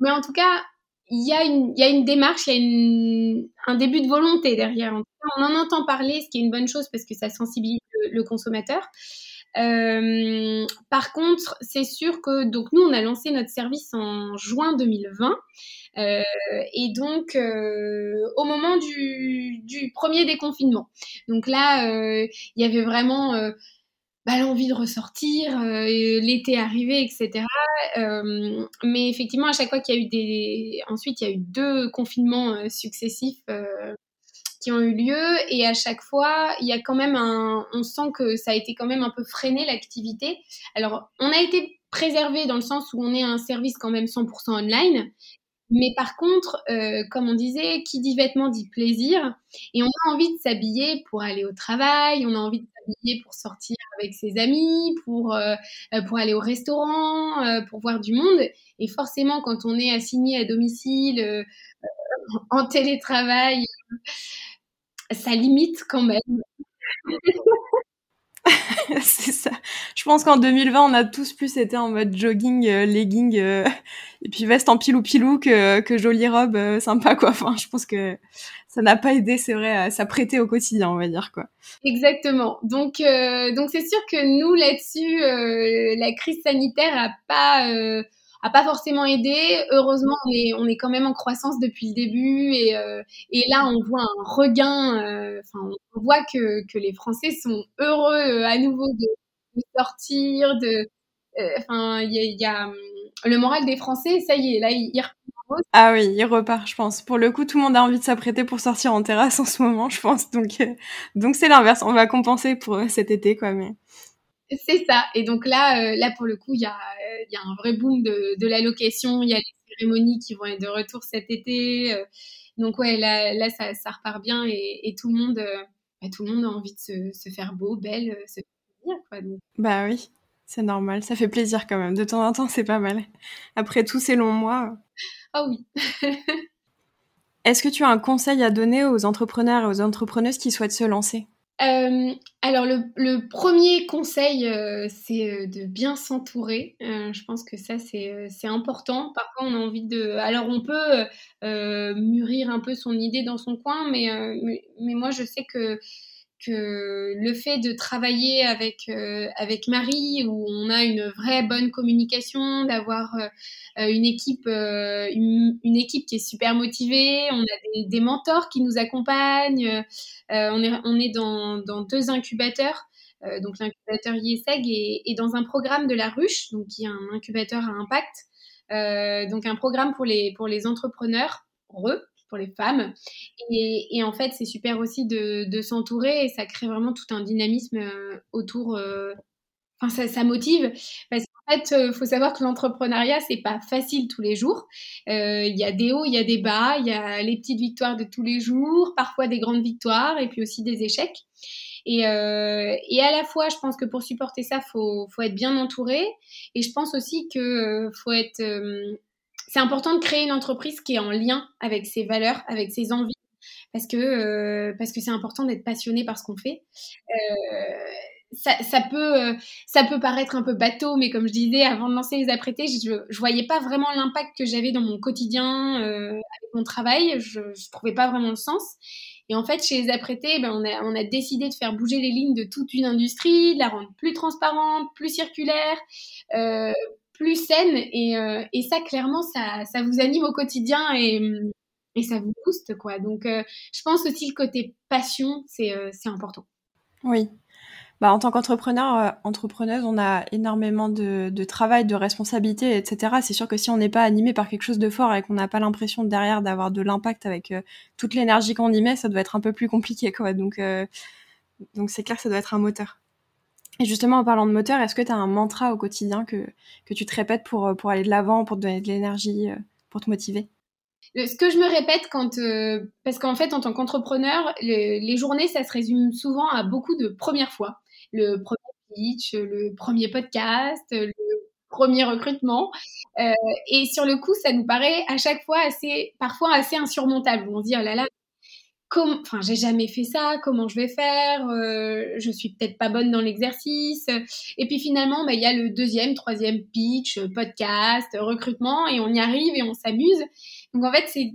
[SPEAKER 2] mais en tout cas, il y, a une, démarche, il y a un début de volonté derrière. On en entend parler, ce qui est une bonne chose parce que ça sensibilise le, consommateur. Euh, par contre, c'est sûr que donc nous on a lancé notre service en juin 2020 euh, et donc euh, au moment du, premier déconfinement. Donc là, il y avait vraiment bah, l'envie de ressortir, l'été arrivé, etc. mais effectivement, à chaque fois qu'il y a eu des, ensuite il y a eu deux confinements successifs qui ont eu lieu et à chaque fois, il y a quand même un, on sent que ça a été quand même un peu freiné l'activité. Alors, on a été préservé dans le sens où on est un service quand même 100% online. Mais par contre, euh, comme on disait, qui dit vêtements dit plaisir. Et on a envie de s'habiller pour aller au travail, on a envie de s'habiller pour sortir avec ses amis, pour, euh, euh, pour aller au restaurant, pour voir du monde. Et forcément, quand on est assigné à domicile, en télétravail, ça limite quand même.
[SPEAKER 1] c'est ça. Je pense qu'en 2020, on a tous plus été en mode jogging, euh, legging, euh, et puis veste en pilou pilou que, que jolie robe euh, sympa, quoi. Enfin, je pense que ça n'a pas aidé, c'est vrai, à s'apprêter au quotidien, on va dire, quoi.
[SPEAKER 2] Exactement. Donc, donc c'est sûr que nous, là-dessus, la crise sanitaire a pas a pas forcément aidé. Heureusement, on est, on est quand même en croissance depuis le début et, euh, et là, on voit un regain. Euh, on voit que, que les Français sont heureux euh, à nouveau de, sortir. De, enfin, il y a, hum, le moral des Français, ça y est, là, il, il
[SPEAKER 1] ah oui, il repart, je pense. Pour le coup, tout le monde a envie de s'apprêter pour sortir en terrasse en ce moment, je pense. Donc, donc c'est l'inverse. On va compenser pour cet été, quoi. Mais
[SPEAKER 2] c'est ça. Et donc là, euh, là pour le coup, il y a, y a un vrai boom de, de la location. Il y a les cérémonies qui vont être de retour cet été. Euh. donc ouais, là, là ça, ça repart bien et, et tout le monde, euh, bah, tout le monde a envie de se, se faire beau, belle, se faire quoi.
[SPEAKER 1] Bah oui, c'est normal. Ça fait plaisir quand même. De temps en temps, c'est pas mal. Après tous ces longs mois.
[SPEAKER 2] Ah oui.
[SPEAKER 1] Est-ce que tu as un conseil à donner aux entrepreneurs et aux entrepreneuses qui souhaitent se lancer?
[SPEAKER 2] Euh, alors le, premier conseil, euh, c'est euh, de bien s'entourer. je pense que ça c'est important. Parfois on a envie de, alors on peut mûrir un peu son idée dans son coin, mais, mais moi je sais que que le fait de travailler avec euh, avec Marie où on a une vraie bonne communication, d'avoir euh, une équipe euh, une, équipe qui est super motivée, on a des, mentors qui nous accompagnent, on est on est dans, dans deux incubateurs. donc l'incubateur IESEG est, dans un programme de la ruche, donc qui est un incubateur à impact, donc un programme pour les pour les entrepreneurs, pour eux, pour les femmes. Et, en fait, c'est super aussi de, s'entourer et ça crée vraiment tout un dynamisme euh, autour. Euh, enfin, ça, motive parce qu'en fait, il euh, faut savoir que l'entrepreneuriat, c'est pas facile tous les jours. Il y a des hauts, il y a des bas, il y a les petites victoires de tous les jours, parfois des grandes victoires et puis aussi des échecs. Et, à la fois, je pense que pour supporter ça, faut, faut être bien entouré. Et je pense aussi que faut être c'est important de créer une entreprise qui est en lien avec ses valeurs, avec ses envies, parce que euh, parce que c'est important d'être passionné par ce qu'on fait. Euh, ça, ça, peut euh, ça peut paraître un peu bateau, mais comme je disais avant de lancer les apprêtés, je, je voyais pas vraiment l'impact que j'avais dans mon quotidien euh, avec mon travail. Je, je trouvais pas vraiment le sens. Et en fait, chez les apprêtés, ben, on, a, on a décidé de faire bouger les lignes de toute une industrie, de la rendre plus transparente, plus circulaire, euh, plus saine. Et, euh, et ça, clairement, ça, ça, vous anime au quotidien et, et ça vous booste, quoi. Donc, euh, je pense aussi le côté passion, c'est euh, important.
[SPEAKER 1] Oui. Bah, en tant qu'entrepreneur, entrepreneuse, on a énormément de, de travail, de responsabilités, etc. C'est sûr que si on n'est pas animé par quelque chose de fort et qu'on n'a pas l'impression derrière d'avoir de l'impact avec toute l'énergie qu'on y met, ça doit être un peu plus compliqué, quoi. Donc, donc c'est clair ça doit être un moteur. Et justement, en parlant de moteur, est-ce que tu as un mantra au quotidien que, que tu te répètes pour, euh, pour aller de l'avant, pour te donner de l'énergie, euh, pour te motiver?
[SPEAKER 2] Ce que je me répète quand euh, parce qu'en fait en tant qu'entrepreneur les journées ça se résume souvent à beaucoup de premières fois. Le premier pitch le premier podcast le premier recrutement. Et sur le coup ça nous paraît à chaque fois assez parfois assez insurmontable. On se dit oh là là enfin j'ai jamais fait ça, comment je vais faire, euh, je suis peut-être pas bonne dans l'exercice. Et puis finalement, bah, il y a le deuxième, troisième pitch, podcast, recrutement, et on y arrive et on s'amuse. Donc en fait, c'est,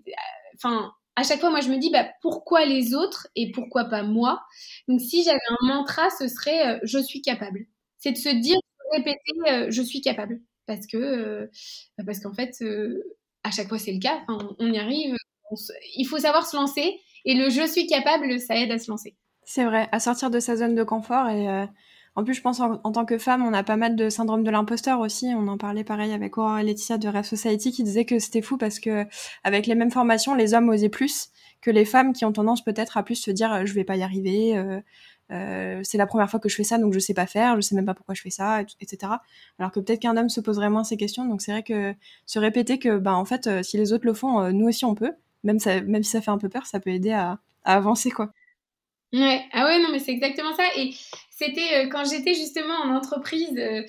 [SPEAKER 2] enfin, à chaque fois, moi je me dis, bah, pourquoi les autres et pourquoi pas moi? Donc si j'avais un mantra, ce serait, euh, je suis capable. C'est de se dire, répéter, euh, je suis capable, parce que, parce qu'en fait, à chaque fois c'est le cas. Enfin, on, y arrive. il faut savoir se lancer et le je suis capable, ça aide à se lancer.
[SPEAKER 1] C'est vrai, à sortir de sa zone de confort et euh, En plus, je pense en, tant que femme, on a pas mal de syndrome de l'imposteur aussi. On en parlait pareil avec Aurore et Laetitia de Rêve Society qui disait que c'était fou parce que avec les mêmes formations, les hommes osaient plus que les femmes qui ont tendance peut-être à plus se dire je vais pas y arriver. Euh, euh, c'est la première fois que je fais ça, donc je sais pas faire, je sais même pas pourquoi je fais ça, etc. Alors que peut-être qu'un homme se poserait moins ces questions. Donc c'est vrai que se répéter que, bah, en fait, euh, si les autres le font, nous aussi on peut. Même, ça, si ça fait un peu peur, ça peut aider à, avancer, quoi.
[SPEAKER 2] Ouais, ah ouais, non, mais c'est exactement ça. Et c'était quand j'étais justement en entreprise, euh,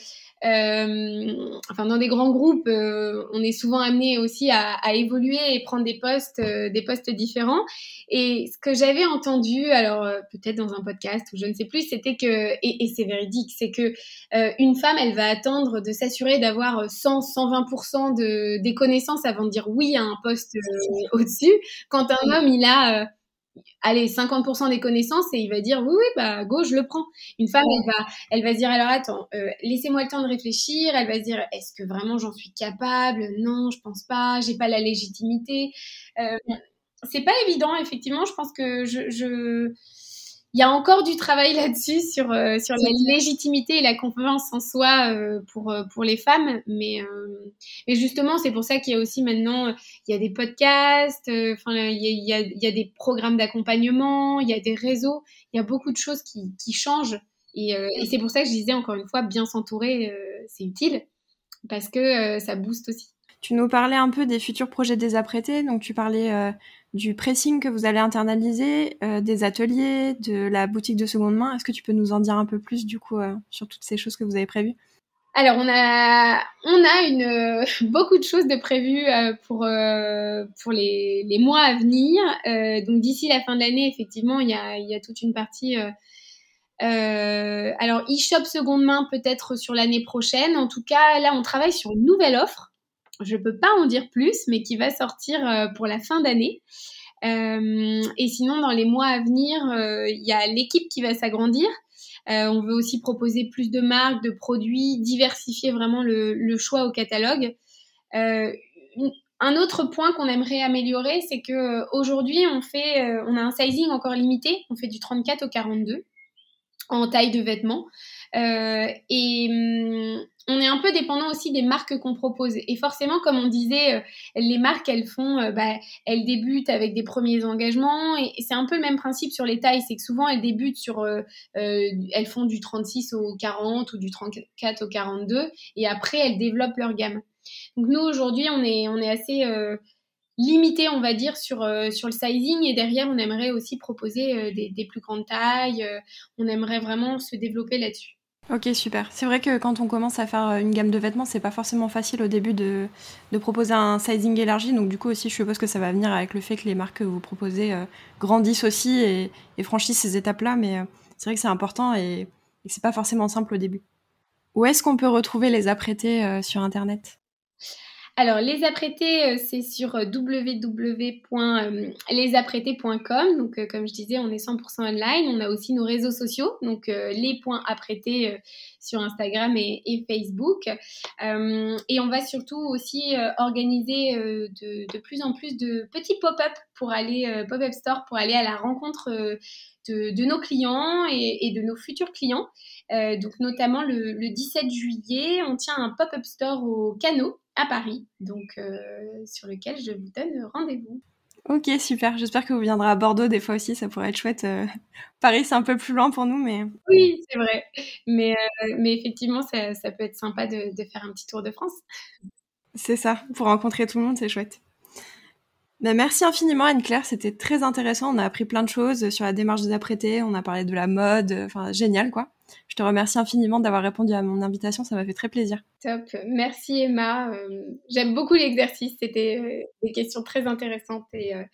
[SPEAKER 2] enfin dans des grands groupes, euh, on est souvent amené aussi à, à, évoluer et prendre des postes, euh, des postes différents. Et ce que j'avais entendu, alors euh, peut-être dans un podcast ou je ne sais plus, c'était que et, et c'est véridique, c'est que une femme, elle va attendre de s'assurer d'avoir 100, 120% de des connaissances avant de dire oui à un poste au-dessus. Quand un homme, il a allez 50% des connaissances et il va dire oui oui bah go je le prends. Une femme elle va elle va se dire alors attends euh, laissez-moi le temps de réfléchir. Elle va se dire est-ce que vraiment j'en suis capable? Non je pense pas. J'ai pas la légitimité. Euh, c'est pas évident effectivement. Je pense que je, je il y a encore du travail là-dessus sur euh, sur la légitimité et la confiance en soi euh, pour euh, pour les femmes. Mais mais justement c'est pour ça qu'il y a aussi maintenant il y a des podcasts enfin il y a, il y a, il y a des programmes d'accompagnement il y a des réseaux. Il y a beaucoup de choses qui qui changent. Et, et c'est pour ça que je disais encore une fois bien s'entourer c'est utile. Parce que ça booste aussi
[SPEAKER 1] tu nous parlais un peu des futurs projets des apprêtés donc tu parlais du pressing que vous allez internaliser, euh, des ateliers, de la boutique de seconde main. Est-ce que tu peux nous en dire un peu plus du coup euh, sur toutes ces choses que vous avez prévues?
[SPEAKER 2] Alors on a on a beaucoup de choses de prévues euh, pour pour les, les, mois à venir. donc d'ici la fin de l'année, effectivement, il y a il y a toute une partie. alors e-shop seconde main peut-être sur l'année prochaine. En tout cas, là on travaille sur une nouvelle offre je peux pas en dire plus, mais qui va sortir euh, pour la fin d'année. Euh, et sinon, dans les mois à venir, euh, il y a l'équipe qui va s'agrandir. on veut aussi proposer plus de marques, de produits, diversifier vraiment le, choix au catalogue. un autre point qu'on aimerait améliorer, c'est que aujourd'hui, on a un sizing encore limité. On fait du 34 au 42 en taille de vêtements. Euh, et hum, on est un peu dépendant aussi des marques qu'on propose. Et forcément, comme on disait, euh, les marques, elles font, euh, bah, elles débutent avec des premiers engagements. Et, c'est un peu le même principe sur les tailles. C'est que souvent, elles débutent sur, elles font du 36 au 40 ou du 34 au 42. Et après, elles développent leur gamme. Donc nous, aujourd'hui, on est, on est assez limité, on va dire, sur, euh, sur le sizing. Et derrière, on aimerait aussi proposer euh, des, plus grandes tailles. Euh, on aimerait vraiment se développer là-dessus.
[SPEAKER 1] Ok, super. C'est vrai que quand on commence à faire une gamme de vêtements, c'est pas forcément facile au début de, de, proposer un sizing élargi. Donc, du coup, aussi, je suppose que ça va venir avec le fait que les marques que vous proposez grandissent aussi et, franchissent ces étapes-là. Mais c'est vrai que c'est important et, et c'est pas forcément simple au début. Où est-ce qu'on peut retrouver les apprêtés sur Internet?
[SPEAKER 2] Alors, les apprêtés, euh, c'est sur euh, www.lesapprêtés.com. Donc, euh, comme je disais, on est 100% online. On a aussi nos réseaux sociaux, donc les points apprêtés sur Instagram et, Facebook. et on va surtout aussi organiser de, plus en plus de petits pop-up pour aller, pop-up store pour aller à la rencontre de, nos clients et, de nos futurs clients. donc, notamment le, le 17 juillet, on tient un pop-up store au Canot à Paris, donc euh, sur lequel je vous donne rendez-vous.
[SPEAKER 1] Ok, super. J'espère que vous viendrez à Bordeaux des fois aussi, ça pourrait être chouette. Euh. Paris, c'est un peu plus loin pour nous, mais...
[SPEAKER 2] Oui, c'est vrai. Mais, euh, mais effectivement, ça, ça, peut être sympa de, de, faire un petit tour de France.
[SPEAKER 1] C'est ça, pour rencontrer tout le monde, c'est chouette. Ben, merci infiniment Anne-Claire, c'était très intéressant. On a appris plein de choses sur la démarche des apprêtés, on a parlé de la mode, enfin génial quoi. Je te remercie infiniment d'avoir répondu à mon invitation, ça m'a fait très plaisir.
[SPEAKER 2] Top, merci Emma. Euh, j'aime beaucoup l'exercice, c'était euh, des questions très intéressantes euh,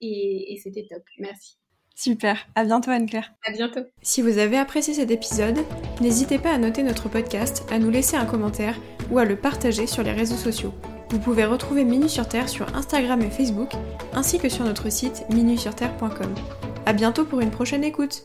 [SPEAKER 2] et, et, c'était top. Merci.
[SPEAKER 1] Super, à bientôt Anne-Claire.
[SPEAKER 2] À bientôt.
[SPEAKER 1] Si vous avez apprécié cet épisode, n'hésitez pas à noter notre podcast, à nous laisser un commentaire ou à le partager sur les réseaux sociaux. Vous pouvez retrouver Minu sur Terre sur Instagram et Facebook, ainsi que sur notre site minusurterre.com. A bientôt pour une prochaine écoute